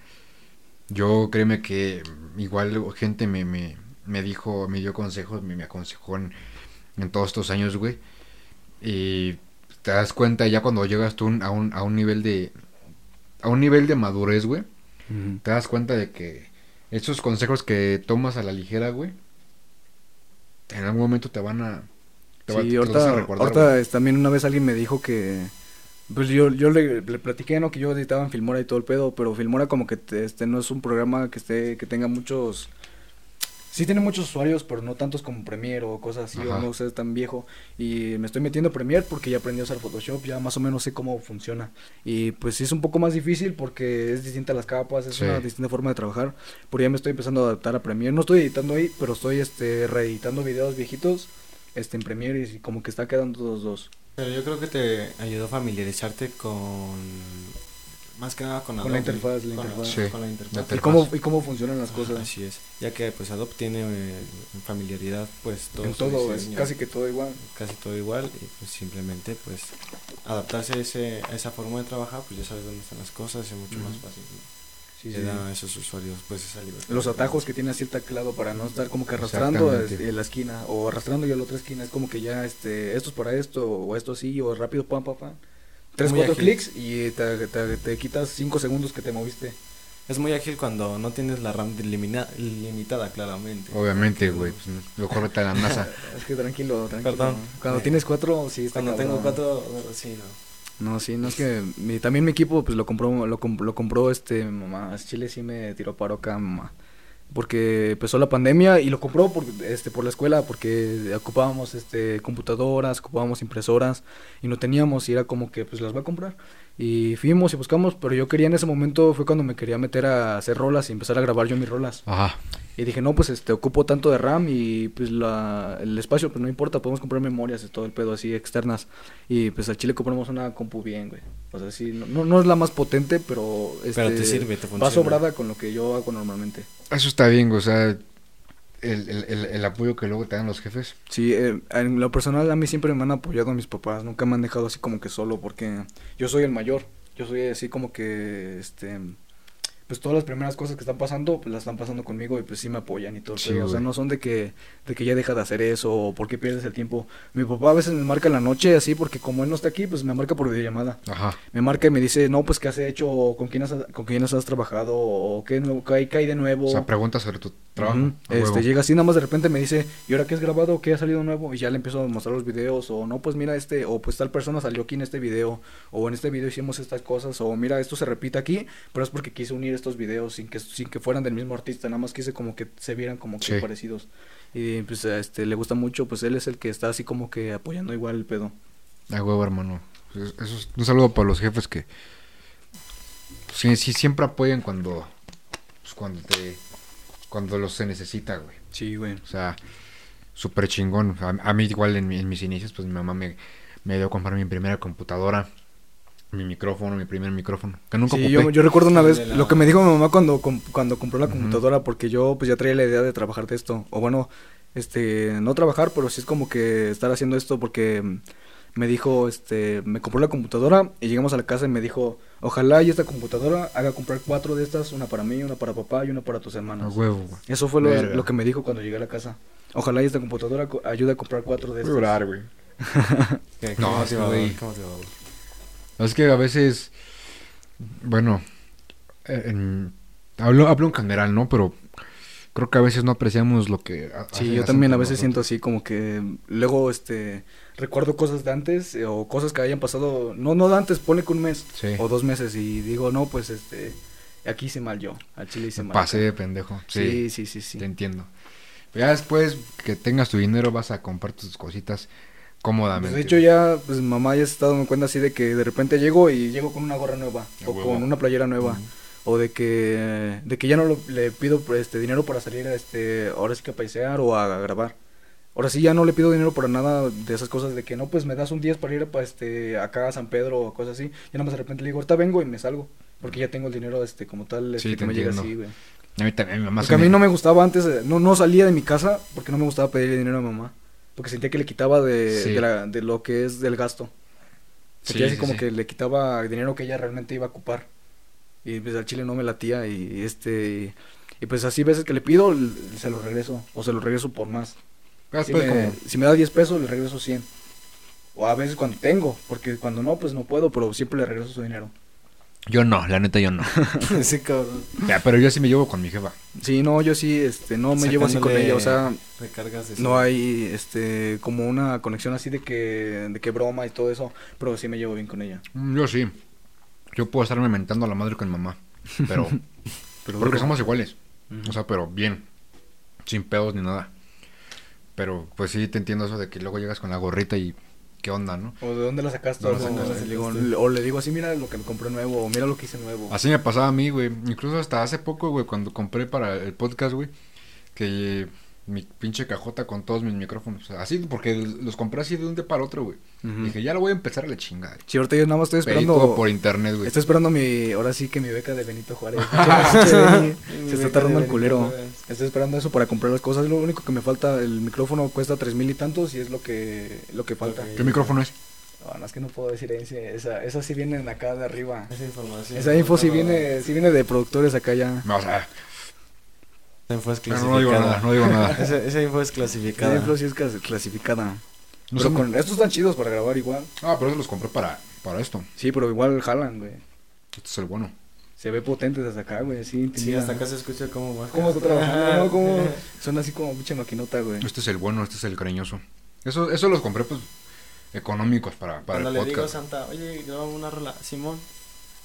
yo créeme que igual gente me, me, me dijo, me dio consejos, me, me aconsejó en, en todos estos años, güey. Y te das cuenta ya cuando llegas tú a un, a un nivel de a un nivel de madurez, güey, te das cuenta de que esos consejos que tomas a la ligera, güey, en algún momento te van a te va- Sí, te los vas ahorita, a recordar, ahorita es- también una vez alguien me dijo que, pues yo, yo le, le platiqué, ¿no? Que yo editaba en Filmora y todo el pedo, pero Filmora como que te- este no es un programa que esté, que tenga muchos, sí tiene muchos usuarios, pero no tantos como Premiere o cosas así, Ajá. o no sé, tan viejo, y me estoy metiendo a Premiere porque ya aprendí a usar Photoshop, ya más o menos sé cómo funciona, y pues sí es un poco más difícil porque es distinta las capas, es Sí. una distinta forma de trabajar, pero ya me estoy empezando a adaptar a Premiere, no estoy editando ahí, pero estoy este reeditando videos viejitos, este, en Premiere y como que está quedando dos dos. Pero yo creo que te ayudó a familiarizarte con más que nada con, Con la interfaz, la con interfaz. Sí. con la interfaz. La ¿Y cómo, ¿Y cómo funcionan las Ajá, cosas? Así es, ya que pues Adobe tiene eh, familiaridad pues todo en todo, es casi que todo igual. casi todo igual y pues simplemente pues adaptarse a, ese, a esa forma de trabajar pues ya sabes dónde están las cosas es mucho más fácil ¿no? Sí, sí, a esos usuarios pues esa libertad Los atajos que tiene así el teclado para no estar como que arrastrando este, la esquina o arrastrando ya la otra esquina. Es como que ya este, esto es para esto o esto así o rápido, pam, pam, pam. Tres, Muy cuatro ágil. clics y te, te- te quitas cinco segundos que te moviste. es muy ágil cuando no tienes la RAM limina- limitada claramente Obviamente, güey. Pues, lo corre la NASA. Es que tranquilo, tranquilo. Perdón. Cuando Eh, tienes cuatro, sí está cuando tengo cuatro sí no No, sí, no es que mi, también mi equipo pues lo compró lo, comp- lo compró este mi mamá, Chile sí me tiró paro acá mamá. Porque empezó la pandemia y lo compró por este por la escuela porque ocupábamos este computadoras, ocupábamos impresoras y no teníamos y era como que pues las va a comprar. Y fuimos y buscamos, pero yo quería en ese momento fue cuando me quería meter a hacer rolas y empezar a grabar yo mis rolas. Ajá. Y dije, no, pues este, ocupo tanto de RAM y pues la, el espacio, pues no importa, podemos comprar memorias y todo el pedo así externas. Y pues al chile compramos una compu bien, güey. O sea, sí, no, no, no es la más potente, pero, este, Pero te sirve, te Va sobrada con lo que yo hago normalmente. Eso está bien, güey. O sea, el, el, el, apoyo que luego te dan los jefes. Sí, eh, en lo personal a mí siempre me han apoyado mis papás, nunca me han dejado así como que solo porque yo soy el mayor. Yo soy así como que, este, pues todas las primeras cosas que están pasando, pues las están pasando conmigo y pues sí me apoyan y todo. Sí, o sea, no son de que, de que ya deja de hacer eso o porque pierdes el tiempo. Mi papá a veces me marca en la noche así porque como él no está aquí, pues me marca por videollamada. Ajá. Me marca y me dice, no, pues qué has hecho, o con quién has, con quiénes has trabajado, o qué, nuevo, qué, hay, qué hay de nuevo. O sea, preguntas sobre tu trabajo. Este, llega así, nada más de repente me dice, ¿y ahora qué has grabado? ¿Qué ha salido nuevo? Y ya le empiezo a mostrar los videos, o no, pues mira este, o pues tal persona salió aquí en este video, o en este video hicimos estas cosas, o mira, esto se repite aquí, pero es porque quise unir estos videos sin que, sin que fueran del mismo artista, nada más quise como que se vieran como que Sí. parecidos. Y pues este, le gusta mucho, pues él es el que está así como que apoyando igual el pedo. A huevo, hermano. Eso es un saludo para los jefes que sí, sí siempre apoyan cuando pues, cuando te cuando los se necesita, güey. Sí, güey. O sea, súper chingón. A, a mí igual en, en mis inicios, pues mi mamá me, me dio a comprar mi primera computadora, mi micrófono, mi primer micrófono, que nunca Sí, ocupé. yo, yo recuerdo una vez la- lo que me dijo mi mamá cuando, com- cuando compró la computadora, porque yo pues ya traía la idea de trabajar de esto, o bueno, este, no trabajar, pero sí es como que estar haciendo esto porque me dijo, este, me compró la computadora y llegamos a la casa y me dijo, ojalá y esta computadora haga comprar cuatro de estas, una para mí, una para papá y una para tus A hermanos. huevo, güey. Eso fue lo, que me dijo cuando llegué a la casa. Ojalá y esta computadora co- ayude a comprar cuatro de Voy a estas. llorar, güey. ¿Qué, qué No, motivador, güey. Es que a veces, bueno, eh, en- hablo, hablo en general, ¿no? Pero creo que a veces no apreciamos lo que... Sí, yo también a veces siento así como que luego este recuerdo cosas de antes eh, o cosas que hayan pasado, no no de antes, pone que un mes Sí. o dos meses y digo, no, pues este aquí hice mal yo, al chile hice Me mal. pasé de pendejo. Sí, Sí, sí, sí, sí. te entiendo. Pero ya después que tengas tu dinero vas a comprar tus cositas Pues, cómodamente. de hecho ya pues mamá ya se está dando cuenta así de que de repente llego y llego con una gorra nueva A o huevo. con una playera nueva. O de que, de que ya no lo- le pido este dinero para salir a este, ahora sí que a paisear o a, grabar. Ahora sí ya no le pido dinero para nada de esas cosas de que no, pues me das un 10 para ir para este, acá a San Pedro o cosas así. Ya nada más de repente le digo, ahorita vengo y me salgo. Porque ya tengo el dinero este como tal este, Sí, que me llega así, güey. A mí también, mi mamá Porque a mí me- no me gustaba antes, eh, no, no salía de mi casa porque no me gustaba pedirle dinero a mamá. Porque sentía que le quitaba de, Sí. de, la- de lo que es del gasto. Sentía Sí, así sí, como que le quitaba dinero que ella realmente iba a ocupar. Y pues al chile no me latía y este... Y pues así veces que le pido, se lo regreso. O se lo regreso por más. Ya Si después me, si me da 10 pesos, le regreso 100. O a veces cuando tengo, porque cuando no, pues no puedo, pero siempre le regreso su dinero. Yo no, la neta yo no. sí, cabrón. ya, pero yo sí me llevo con mi jefa. Sí, no, yo sí, este, no me llevo así con ella, o sea... Recargas No hay este como una conexión así de que de que broma y todo eso, pero sí me llevo bien con ella. Mm, Yo sí. Yo puedo estarme mentando a la madre con mi mamá. Pero... Pero porque somos iguales. O sea, pero bien. Sin pedos ni nada. Pero pues sí te entiendo eso de que luego llegas con la gorrita y... ¿Qué onda, no? o de dónde la sacaste, ¿Dónde o, la o sacaste? le digo, o le digo así, mira lo que me compré nuevo, o mira lo que hice nuevo. Así me pasaba a mí, güey. Incluso hasta hace poco, güey, cuando compré para el podcast, güey. Que mi pinche cajota con todos mis micrófonos. Así, porque los compré así de un día para otro, güey. Dije, ya lo voy a empezar a la chingada. Sí, ahorita yo nada más estoy Pedí esperando. todo por internet, güey. Estoy esperando mi, ahora sí que mi beca de Benito Juárez. Se está tardando el culero. Estoy esperando eso para comprar las cosas. Lo único que me falta, el micrófono cuesta tres mil y tantos y es lo que, lo que falta. ¿Qué micrófono es? No, no, es que no puedo decir esa, esa sí viene de acá de arriba. Esa información. Esa info sí no, viene, sí viene de productores acá ya. No, o sea, Esa info es no, clasificada. no digo nada, no digo nada. Esa, esa info es Esa clasificada. info sí es clas- clasificada. No Pero con, estos están chidos para grabar igual. Ah, pero eso los compré para, para esto. Sí, pero igual jalan, güey. Este es el bueno. Se ve potente desde acá, güey. Sí, Sí, hasta acá se escucha cómo va. ¿Cómo está trabajando? ¿no? ¿Cómo? Suena así como pinche maquinota, güey. Este es el bueno, este es el cariñoso. Eso, eso los compré, pues, económicos para, para Cuando el le digo a podcast. Santa, oye, grabamos una rola, Simón.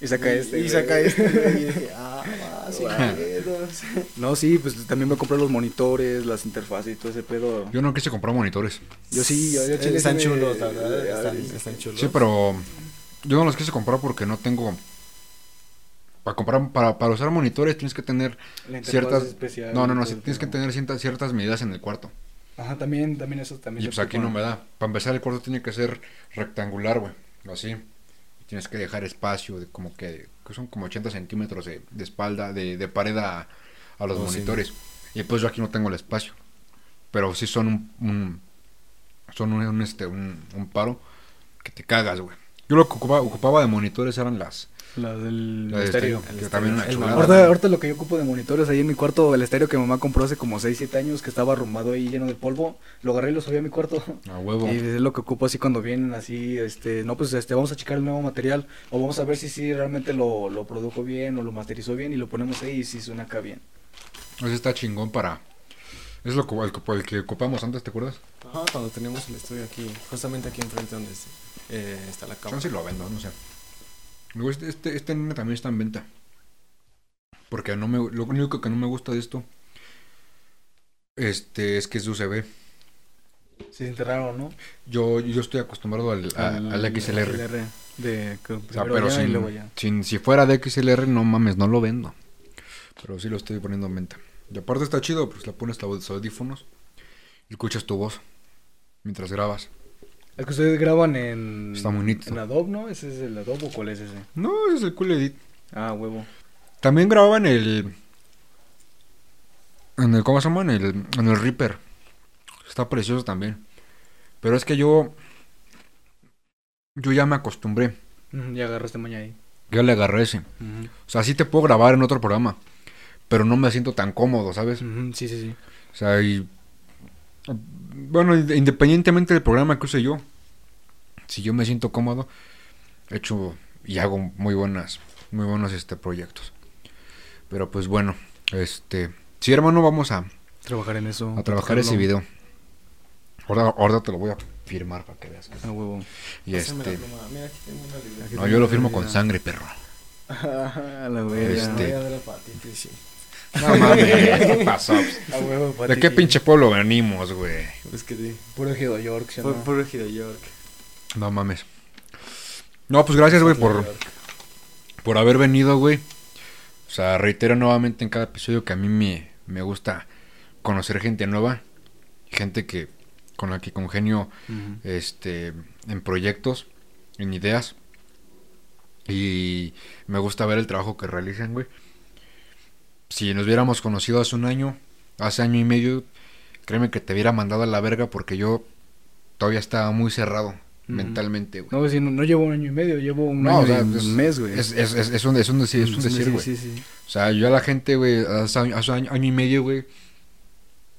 Y saca Y- este. Y saca este. güey, Y dije, ah, va, sí, pedos. No, sí, pues también me compré los monitores, las interfaces y todo ese pedo. Yo no quise comprar monitores. Yo sí, yo, yo chile Están me- chulos, la verdad. eh, Están, están chulos. Sí, pero yo no los quise comprar porque no tengo... Para comprar, para, para usar monitores tienes que tener la ciertas... especial No, no, no, tienes que tener ciertas, ciertas medidas en el cuarto. Ajá, también, también eso también. Y pues aquí no me da. Para empezar el cuarto tiene que ser rectangular, güey. Así. Tienes que dejar espacio de como que, que son como 80 centímetros de, de espalda, de, de pared a, a los Oh, sí. monitores. Y pues yo aquí no tengo el espacio. Pero sí son un, un- son un, un, este, un, un paro que te cagas, güey. Yo lo que ocupaba, ocupaba de monitores eran las... La del la de estéreo. estéreo, El que estéreo, también una chulada. Ahorita, ahorita lo que yo ocupo de monitores ahí en mi cuarto, el estéreo que mamá compró hace como 6, 7 años que estaba arrumbado ahí lleno de polvo, lo agarré y lo subí a mi cuarto. A huevo. Y es lo que ocupo así cuando vienen así, este, no, pues este, vamos a checar el nuevo material o vamos a ver si sí realmente lo, lo produjo bien o lo masterizó bien y lo ponemos ahí y si suena acá bien. Ese está chingón para... Es lo que, el, que- el que ocupamos antes, ¿te acuerdas? Ajá, cuando tenemos el estudio aquí, justamente aquí enfrente donde eh, está la cama. Chance lo vendo, no sé. Luego este, este, este también está en venta. Porque no me, lo único que no me gusta de esto este, es que es UCB. Se siente raro, ¿no? Yo, yo estoy acostumbrado al, a- al XLR. De O sea, primero pero sin, sin- si fuera de XLR, no mames, no lo vendo. Pero sí lo estoy poniendo en venta. Y aparte está chido, pues le pones los audífonos y escuchas tu voz mientras grabas. Es que ustedes graban en. Está muy nítido. En Adobe, ¿no? ¿Ese es el Adobe o cuál es ese? No, es el Cool Edit. Ah, huevo. También grababa en el. En el. ¿Cómo se llama? En el, en el Reaper. Está precioso también. Pero es que yo. Yo ya me acostumbré. Ya agarraste maña ahí. Ya le agarré ese. O sea, sí te puedo grabar en otro programa. Pero no me siento tan cómodo, ¿sabes? Sí, sí, sí. O sea, y. Bueno, independientemente del programa que use yo. Si yo me siento cómodo. He hecho y hago muy buenas. Muy buenos este proyectos. Pero pues bueno. Este. Sí, hermano, vamos a. Trabajar en eso. a trabajar ese video. Ahora, ahora te lo voy a firmar para que veas. que- A huevo. Y Pásame la este. pluma. Mira, aquí tengo una libreta. Aquí No, yo lo firmo con sangre, perro. La. Este- a dar el patito, sí. No mames, ¿qué pasó? A huevo, ¿De qué pinche pueblo venimos, güey? Es que sí. Puro Ejido York, ¿sí Pu- no? Puro Giro York. No mames. No, pues gracias, güey, por, por haber venido, güey. O sea, reitero nuevamente en cada episodio que a mí me, me gusta conocer gente nueva. Gente que con la que congenio Ujú. este, en proyectos, en ideas. Y me gusta ver el trabajo que realizan, güey. Si nos hubiéramos conocido hace un año, hace año y medio, créeme que te hubiera mandado a la verga porque yo todavía estaba muy cerrado mentalmente, güey. No, si no, no llevo un año y medio, llevo un No, año o sea, y un es- mes, güey. Es, es, es, es un, es un decir, es un decir, Sí, güey. Sí, sí, O sea, yo a la gente, güey, hace, año- hace año, año y medio, güey,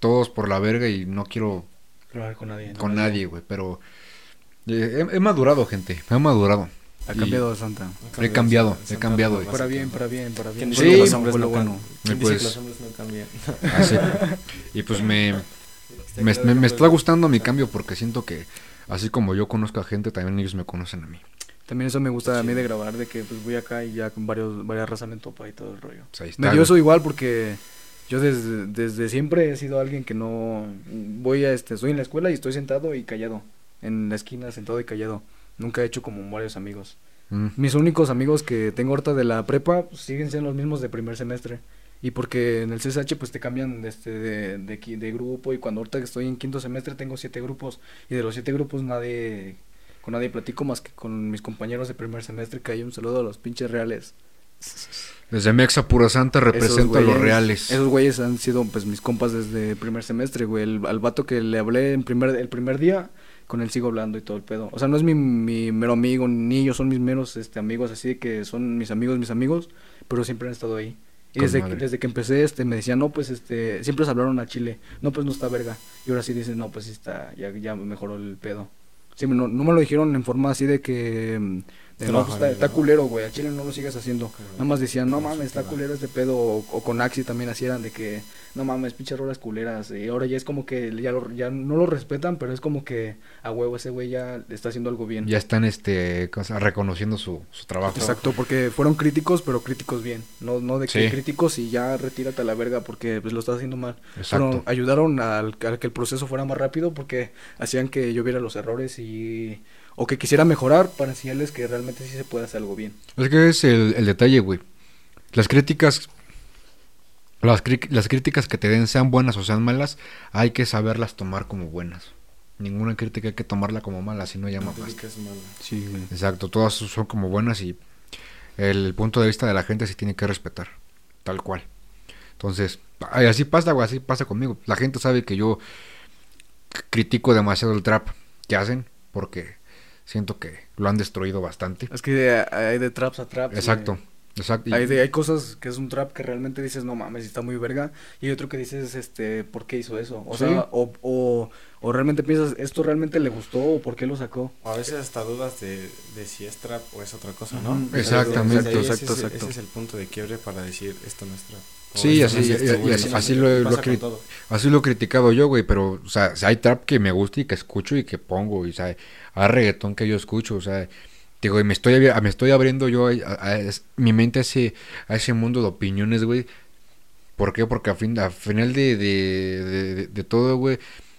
todos por la verga y no quiero Trabajar con nadie. ¿no? con nadie, güey, pero eh, he, he madurado, gente, he madurado. Ha cambiado Santa. He cambiado, Santa he cambiado, Santa. Para bien, para bien, para bien. ¿Quién Sí, que los hombres no lo cambian? bueno. ¿Quién Y dice pues- que los hombres no cambian? Así. Y pues me, me, me- me está gustando mi cambio porque siento que así como yo conozco a gente, también ellos me conocen a mí. También eso me gusta a mí de grabar, de que pues voy acá y ya con varios, varias razas me topa y todo el rollo. Sea, ahí está, Me dio güey. eso igual porque yo desde, desde siempre he sido alguien que no voy a este, estoy en la escuela y estoy sentado y callado, en la esquina sentado y callado. Nunca he hecho como varios amigos. Mm. Mis únicos amigos que tengo ahorita de la prepa pues, siguen siendo los mismos de primer semestre. Y porque en el CSH pues te cambian de, este, de, de, de grupo y cuando ahorita que estoy en quinto semestre tengo siete grupos y de los siete grupos nadie, con nadie platico más que con mis compañeros de primer semestre que hay un saludo a los pinches reales. Desde Mexa Pura Santa Esos representa a los reales. Esos güeyes han sido pues mis compas desde primer semestre, güey. El, al vato que le hablé en primer, el primer día, con él sigo hablando y todo el pedo. O sea, no es mi, mi mero amigo, ni ellos son mis meros este, amigos, así que son mis amigos, mis amigos, pero siempre han estado ahí. Y Con desde que, desde que empecé, este, me decían, no, pues, este, siempre se hablaron a Chile. No, pues, no está verga. Y ahora sí dicen, no, pues, sí está, ya, ya mejoró el pedo. Sí, no, no me lo dijeron en forma así de que, no, pues, está, está culero, güey, a Chile no lo sigas haciendo. Nada más decían, no mames, está culero este pedo. O, o con Axi también así eran de que, no mames, pinches rolas culeras. Y ahora ya es como que ya, lo- ya no lo respetan, pero es como que a huevo ese güey ya está haciendo algo bien. Ya están este reconociendo su, su trabajo. Exacto, porque fueron críticos, pero críticos bien. No, no de que Sí. críticos y ya retírate a la verga porque pues lo estás haciendo mal. Exacto. Pero ayudaron al, que el proceso fuera más rápido porque hacían que yo viera los errores y o que quisiera mejorar para enseñarles que realmente sí se puede hacer algo bien. Es que es el, el detalle, güey. Las críticas. Las, las críticas que te den, sean buenas o sean malas, hay que saberlas tomar como buenas. Ninguna crítica hay que tomarla como mala, si no llama mala. Sí, Exacto, todas son como buenas y el punto de vista de la gente se tiene que respetar, tal cual. Entonces, así pasa, güey, así pasa conmigo. La gente sabe que yo critico demasiado el trap que hacen porque siento que lo han destruido bastante. Es que hay de traps a traps. Exacto, güey. exacto. Hay, de- hay cosas que es un trap que realmente dices, no mames, está muy verga. Y hay otro que dices, este, ¿por qué hizo eso? O Sí. sea, o, o, o realmente piensas, ¿esto realmente le gustó o por qué lo sacó? O a veces hasta dudas de, de si es trap o es otra cosa, ¿no? Exactamente. Entonces, ese Exacto, es el- exacto. Ese es el punto de quiebre para decir esto no es trap. Sí, no así- es y- esto, y güey, así- esto no es así esto. lo-. Así lo he criticado yo, güey, pero, o sea, hay trap que me gusta y que escucho y que pongo, y, o sea, hay reggaetón que yo escucho, o sea, digo, y me estoy, me estoy abriendo yo a, a- a- es- mi mente a ese, a ese mundo de opiniones, güey. ¿Por qué? Porque a fin, a final de, de, de, de- de todo, güey,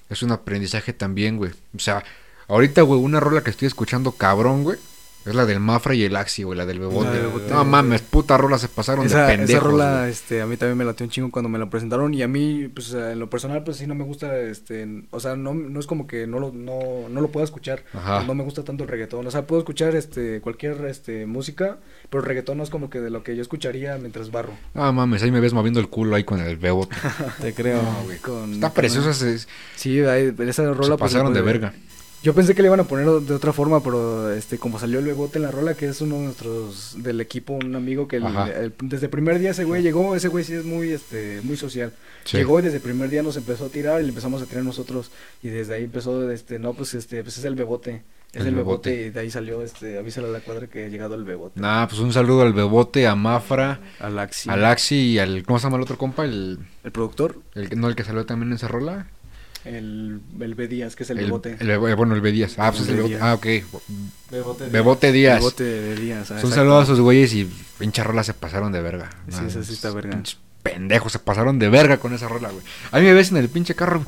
es un aprendizaje también, güey. O sea, ahorita, güey, una rola que estoy escuchando cabrón, güey, es la del Mafra y el Axi, güey, la del Bebote. No mames, puta rola, se pasaron Esa, de esa pendejos, rola, güey. este, a mí también me latió un chingo cuando me la presentaron y a mí, pues, en lo personal, pues sí no me gusta, este, o sea, no, no es como que no lo, no, no lo pueda escuchar, Ajá. no me gusta tanto el reggaetón, o sea, puedo escuchar, este, cualquier, este, música, pero el reggaetón no es como que de lo que yo escucharía mientras barro. Ah, mames, ahí me ves moviendo el culo ahí con el Bebote. Te creo. güey. Con- Está con- preciosa, ese- se, Sí, ahí, esa rola, pues, pasaron se de verga. Yo pensé que le iban a poner de otra forma, pero este como salió el bebote en la rola, que es uno de nuestros del equipo, un amigo que el- Ajá. el- desde el primer día ese güey llegó, ese güey sí es muy este muy social. Sí. Llegó y desde el primer día nos empezó a tirar y le empezamos a tirar nosotros y desde ahí empezó este no pues este pues es el bebote. Es El el, Bebote. bebote. y de ahí salió este avísale a la cuadra que ha llegado el bebote. Nah, pues un saludo al Bebote, a Mafra, Al Axi. al Axi y al. ¿Cómo se llama el otro compa? El, El productor, el, no, el que salió también en esa rola. El, el B Díaz, que es el, El, bebote. el- bueno, el B Díaz. Ah, pues es el Bebote. Ah, ok. Bebote. Bebote Díaz. bebote de Díaz. ah, un exacto. saludo a esos güeyes y pinche rola se pasaron de verga. Sí, esa sí está verga. pinches Pendejos, se pasaron de verga con esa rola, güey. A mí me ves en el pinche carro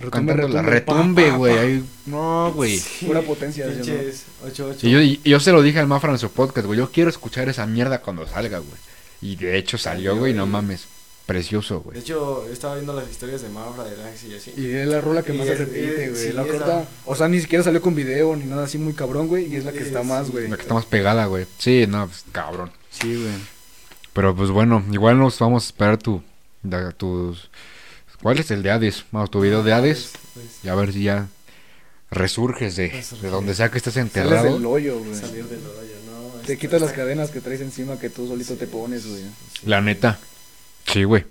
Retumbe, retumbe, retumbe, güey. No, güey. Pura potencia, ¿sí o no? Pinches 8-8. Y yo, y yo se lo dije al Mafra en su podcast, güey. Yo quiero escuchar esa mierda cuando salga, güey. Y de hecho salió, güey. No mames. Precioso, De güey. hecho, estaba viendo las historias de Mafra, de Lax y así. Y es la rola que Y más se es- repite, es- güey. sí, la corta. O sea, ni siquiera salió con video ni nada así muy cabrón, güey. Y es la que está más, sí. güey. La que está más pegada, güey. Sí, no, pues, cabrón. Sí, güey. Pero pues bueno, igual nos vamos a esperar tu, da- tus... ¿Cuál es el de Hades? Vamos, tu video de Hades. Pues, pues, Y a ver si ya resurges de, Resurge. de donde sea que estés Sales enterrado. del hoyo, güey. salir del hoyo, ¿no? Te quitas las cadenas que traes encima que tú solito te pones, güey. Sí. La neta. Sí, güey.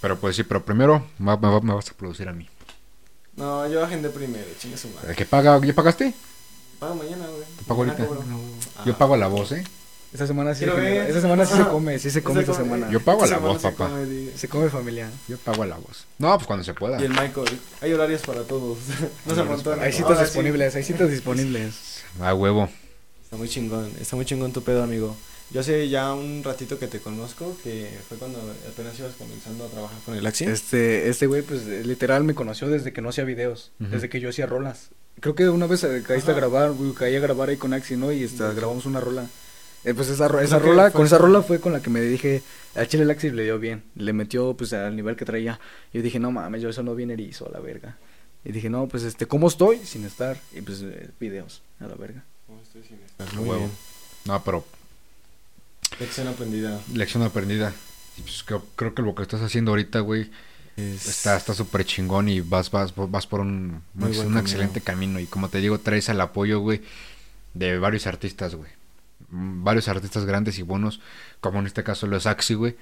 Pero pues sí, pero primero me, va- me vas a producir a mí. No, yo agendé primero, chinga su madre. ¿El que paga? ¿Ya pagaste? Pago mañana, güey. Te pago Mañana ahorita. cobro. Yo Ah. pago a la voz, ¿eh? Esta semana sí, esta semana se Ah. come, sí se come esta come- semana. Yo pago a esta la voz, se papá. come, Se come familia. Yo pago a la voz. No, pues cuando se pueda. Y el Michael, hay horarios para todos. No se amontonen. Hay citas Ahora sí. disponibles, hay citas disponibles. A huevo. Está muy chingón, está muy chingón tu pedo, amigo. Yo hace ya un ratito que te conozco, que fue cuando apenas ibas comenzando a trabajar con el Axi. Este, este güey, pues literal me conoció desde que no hacía videos, desde que yo hacía rolas. Creo que una vez eh, caíste a grabar, güey, caí a grabar ahí con Axi, ¿no? Y esta, grabamos una rola. Eh, pues esa, ro- esa rola, fue- con esa rola fue con la que me dije, al Chile Laxi le dio bien, le metió pues al nivel que traía. Yo dije, no mames, yo eso no bien erizo a la verga. Y dije, no, pues este, ¿cómo estoy? Sin estar. Y pues eh, videos, a la verga. Muy Huevo. bien. No, pero Lección aprendida. lección aprendida. Y pues creo, creo que lo que estás haciendo ahorita, güey, Es- está está súper chingón y vas, vas, vas por un, un camino. excelente camino. Y como te digo, traes el apoyo, güey, de varios artistas, güey. Mm, Varios artistas grandes y buenos, como en este caso lo es Axi, güey.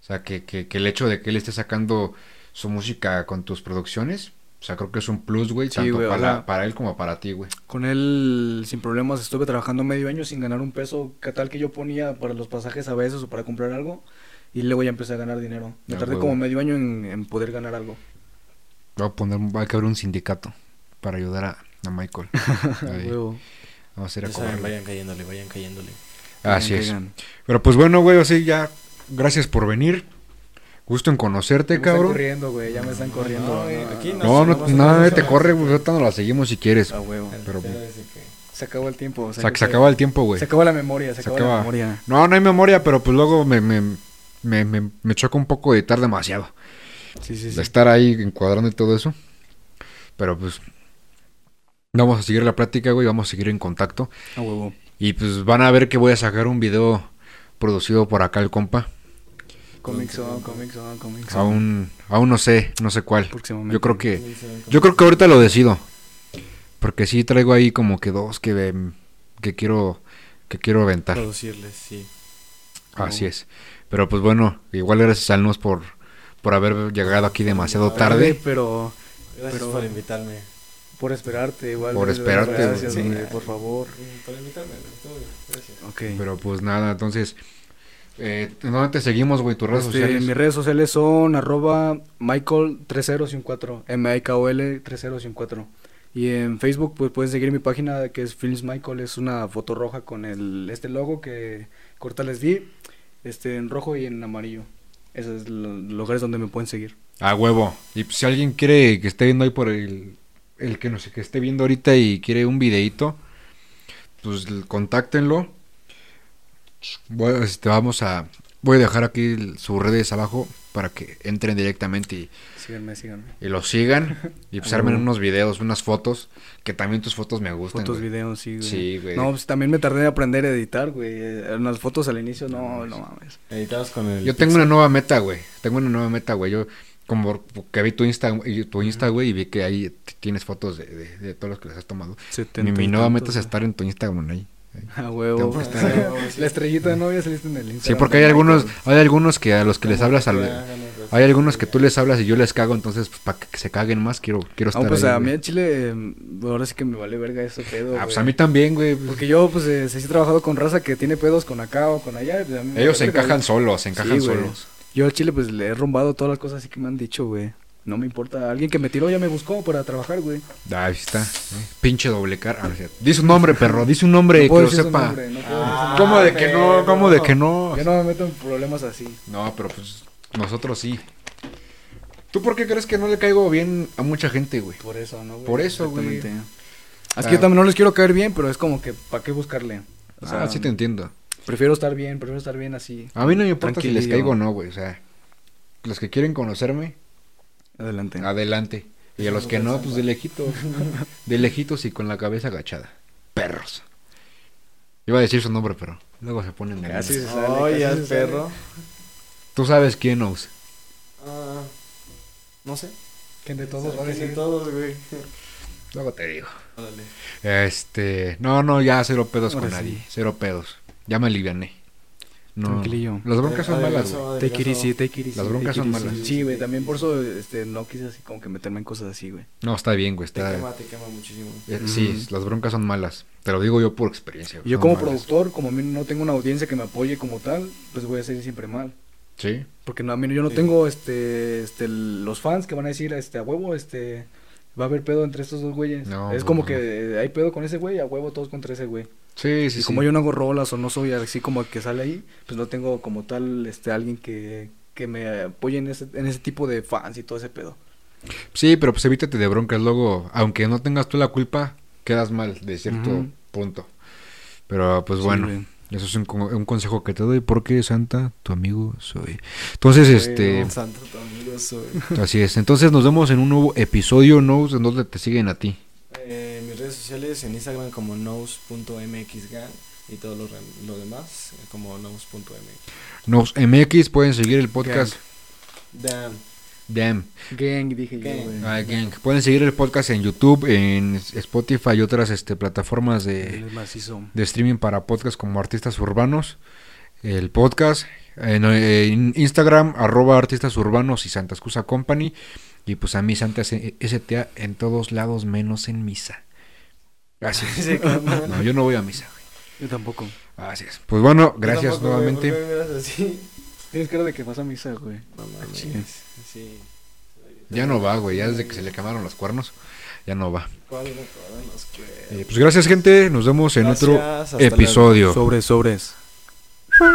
O sea, que, que, que el hecho de que él esté sacando su música con tus producciones, o sea, creo que es un plus, güey, Sí, tanto para, él como para ti, güey. Con él, sin problemas, estuve trabajando medio año sin ganar un peso. ¿Qué tal que yo ponía para los pasajes a veces o para comprar algo? Y luego ya empecé a ganar dinero. Me Ah, tardé huevo. como medio año en, en poder ganar algo. Voy a poner, va a caber un sindicato para ayudar a, a Michael. Vamos a ir a cobrarle. vayan cayéndole, vayan cayéndole. Así es. caigan. Pero pues bueno, güey, así ya, gracias por venir. Gusto en conocerte, Me están cabrón. corriendo, güey, ya me están corriendo. No, güey, aquí no. No, no, te corre, güey, ahorita no la seguimos si quieres. A huevo. Pero- Se acabó el tiempo. O sea, se se- acaba el tiempo, güey. Se acabó la memoria, se, Se acabó acaba. la memoria. No, no hay memoria, pero pues luego me, me, me, me, me choca un poco editar demasiado. Sí, sí, sí. De estar ahí encuadrando y todo eso. Pero pues vamos a seguir la plática, güey, vamos a seguir en contacto. A huevo. Y pues van a ver que voy a sacar un video producido por acá el compa. Comic Zone, Comic Zone, Comic Zone. Aún, aún no sé, no sé cuál. Yo creo que, yo creo que ahorita lo decido. Porque sí traigo ahí como que dos que, em, que quiero, que quiero aventar. Producirles, sí. Así es. Pero pues bueno, igual gracias al Nos por, por haber llegado aquí demasiado tarde. Pero Gracias Pero- por invitarme. por esperarte, igual. Por esperarte, Gracias, güey, por favor. Por invitarme. Todo bien, Gracias. Ok. Pero pues nada, entonces, eh, ¿dónde te seguimos, güey? Tus redes Este, sociales. mis redes sociales son arroba Michael 3014, M-I-K-O-L 3014. Y en Facebook pues pueden seguir mi página que es Films Michael, es una foto roja con el este logo que corta les di, este en rojo y en amarillo. Esos son los lugares donde me pueden seguir. A huevo. Y pues, si alguien quiere que esté viendo ahí por el, el que no sé, que esté viendo ahorita y quiere un videíto, pues contáctenlo. Voy, este, vamos a, voy a dejar aquí el- sus redes abajo para que entren directamente y, Síganme, síganme. y lo sigan. Y pues armen unos videos, unas fotos, que también tus fotos me gustan. Fotos, güey. videos, sí, güey. Sí, güey. No, pues también me tardé en aprender a editar, güey. Unas fotos al inicio, no, no mames. Editados con el. Yo tengo una nueva meta, güey. Tengo una nueva meta, güey. Yo como que vi tu Insta, y- tu Insta, güey, y vi que ahí tienes fotos de, de, de todos los que les has tomado. Mi, mi nueva meta es estar en tu Instagram ahí. A huevo. La estrellita de novia saliste en el Instagram. Sí, porque hay algunos, hay algunos que a los que les hablas, al- ya, no, hay algunos que tú les hablas y yo les cago, entonces pues, para que se caguen más quiero, quiero estar No, pues ahí, a mí en Chile, eh, ahora sí que me vale verga eso pedo. Ah, pues güey. a mí también, güey. Porque yo, pues, eh, sí he trabajado con raza que tiene pedos con acá o con allá. pues, a Ellos se encajan solos, se encajan Sí, solos. Yo al Chile, pues, le he rumbado todas las cosas así que me han dicho, güey. No me importa. Alguien que me tiró ya me buscó para trabajar, güey. Ahí está. eh. Pinche doble cara. Ah. Dice un nombre, perro. Dice un nombre No que lo sepa. nombre, no Ah, ¿Cómo de que no? ¿Cómo de que no? Yo no me meto en problemas así. No, pero pues nosotros sí. ¿Tú por qué crees que no le caigo bien a mucha gente, güey? Por eso, ¿no, güey? Por eso, güey. Ah. Es que yo también no les quiero caer bien, pero es como que, ¿para qué buscarle? O sea, ah, sí te entiendo. prefiero estar bien, prefiero estar bien así. A mí no me importa si les caigo o no, güey. O sea, los que quieren conocerme, Adelante. adelante. Y a los que no, pues de lejitos. De lejitos y con la cabeza agachada. Perros. Iba a decir su nombre, pero luego se ponen de Casi se sale, Oye, casi al se sale. perro. Tú sabes quién nos. Ah, no sé. ¿Quién de todos ¿Quién de todos, güey. Luego te digo. Órale. Este, no, no, ya cero pedos Ahora con sí. nadie, cero pedos. Ya me aliviané. No, Tranquilillo. Las broncas son malas, güey. Adelgazo, Take it easy, take it easy, Las broncas son malas. Sí, güey, también por eso este, no quise así como que meterme en cosas así, güey. No, está bien, güey, Te está quema, te quema muchísimo. eh, Sí, las broncas son malas. Te lo digo yo por experiencia. Y yo son como malas. productor, como a mí no tengo una audiencia que me apoye como tal, pues voy a ser siempre mal. Sí. Porque no, a mí yo no Sí. tengo este, este, los fans que van a decir, este, a huevo, este, va a haber pedo entre estos dos güeyes. No, es como no. que hay pedo con ese güey, a huevo todos contra ese güey. Sí, sí, y sí. como yo no hago rolas o no soy así como el que sale ahí, pues no tengo como tal, este, alguien que, que me apoye en ese, en ese tipo de fans y todo ese pedo. Sí, pero pues evítate de broncas. Luego, aunque no tengas tú la culpa, quedas mal de cierto punto. Pero pues bueno. Eso es un, un consejo que te doy porque Santa, tu amigo soy. Entonces, este, Santo tu amigo así es. Entonces nos vemos en un nuevo episodio, Nose, en donde te siguen a ti. Eh, mis redes sociales en Instagram como nose.mxgan y todo lo, demás eh, como nose.mx. Nose MX, pueden seguir el podcast. Damn. Damn. Gang, dije yo, Gang. güey. Ah, gang. Pueden seguir el podcast en YouTube, en Spotify y otras este, plataformas de, de streaming para podcast como artistas urbanos. El podcast en, en Instagram, arroba artistas urbanos y Santa Excusa Company. Y pues a mí Santa S- STA en todos lados menos en misa. Así es. Sí, carnal. No, yo no voy a misa, güey. Yo tampoco. Así es. Pues bueno, gracias tampoco, güey, nuevamente. ¿por qué me miras así? Tienes cara de que vas a misa, güey. No mames. Sí. Sí. Ya no va, güey. Ya desde que se le quemaron los cuernos, ya no va. Eh, pues gracias, gente. Nos vemos en otro Gracias, hasta luego. episodio. Sobres, sobres. Bye.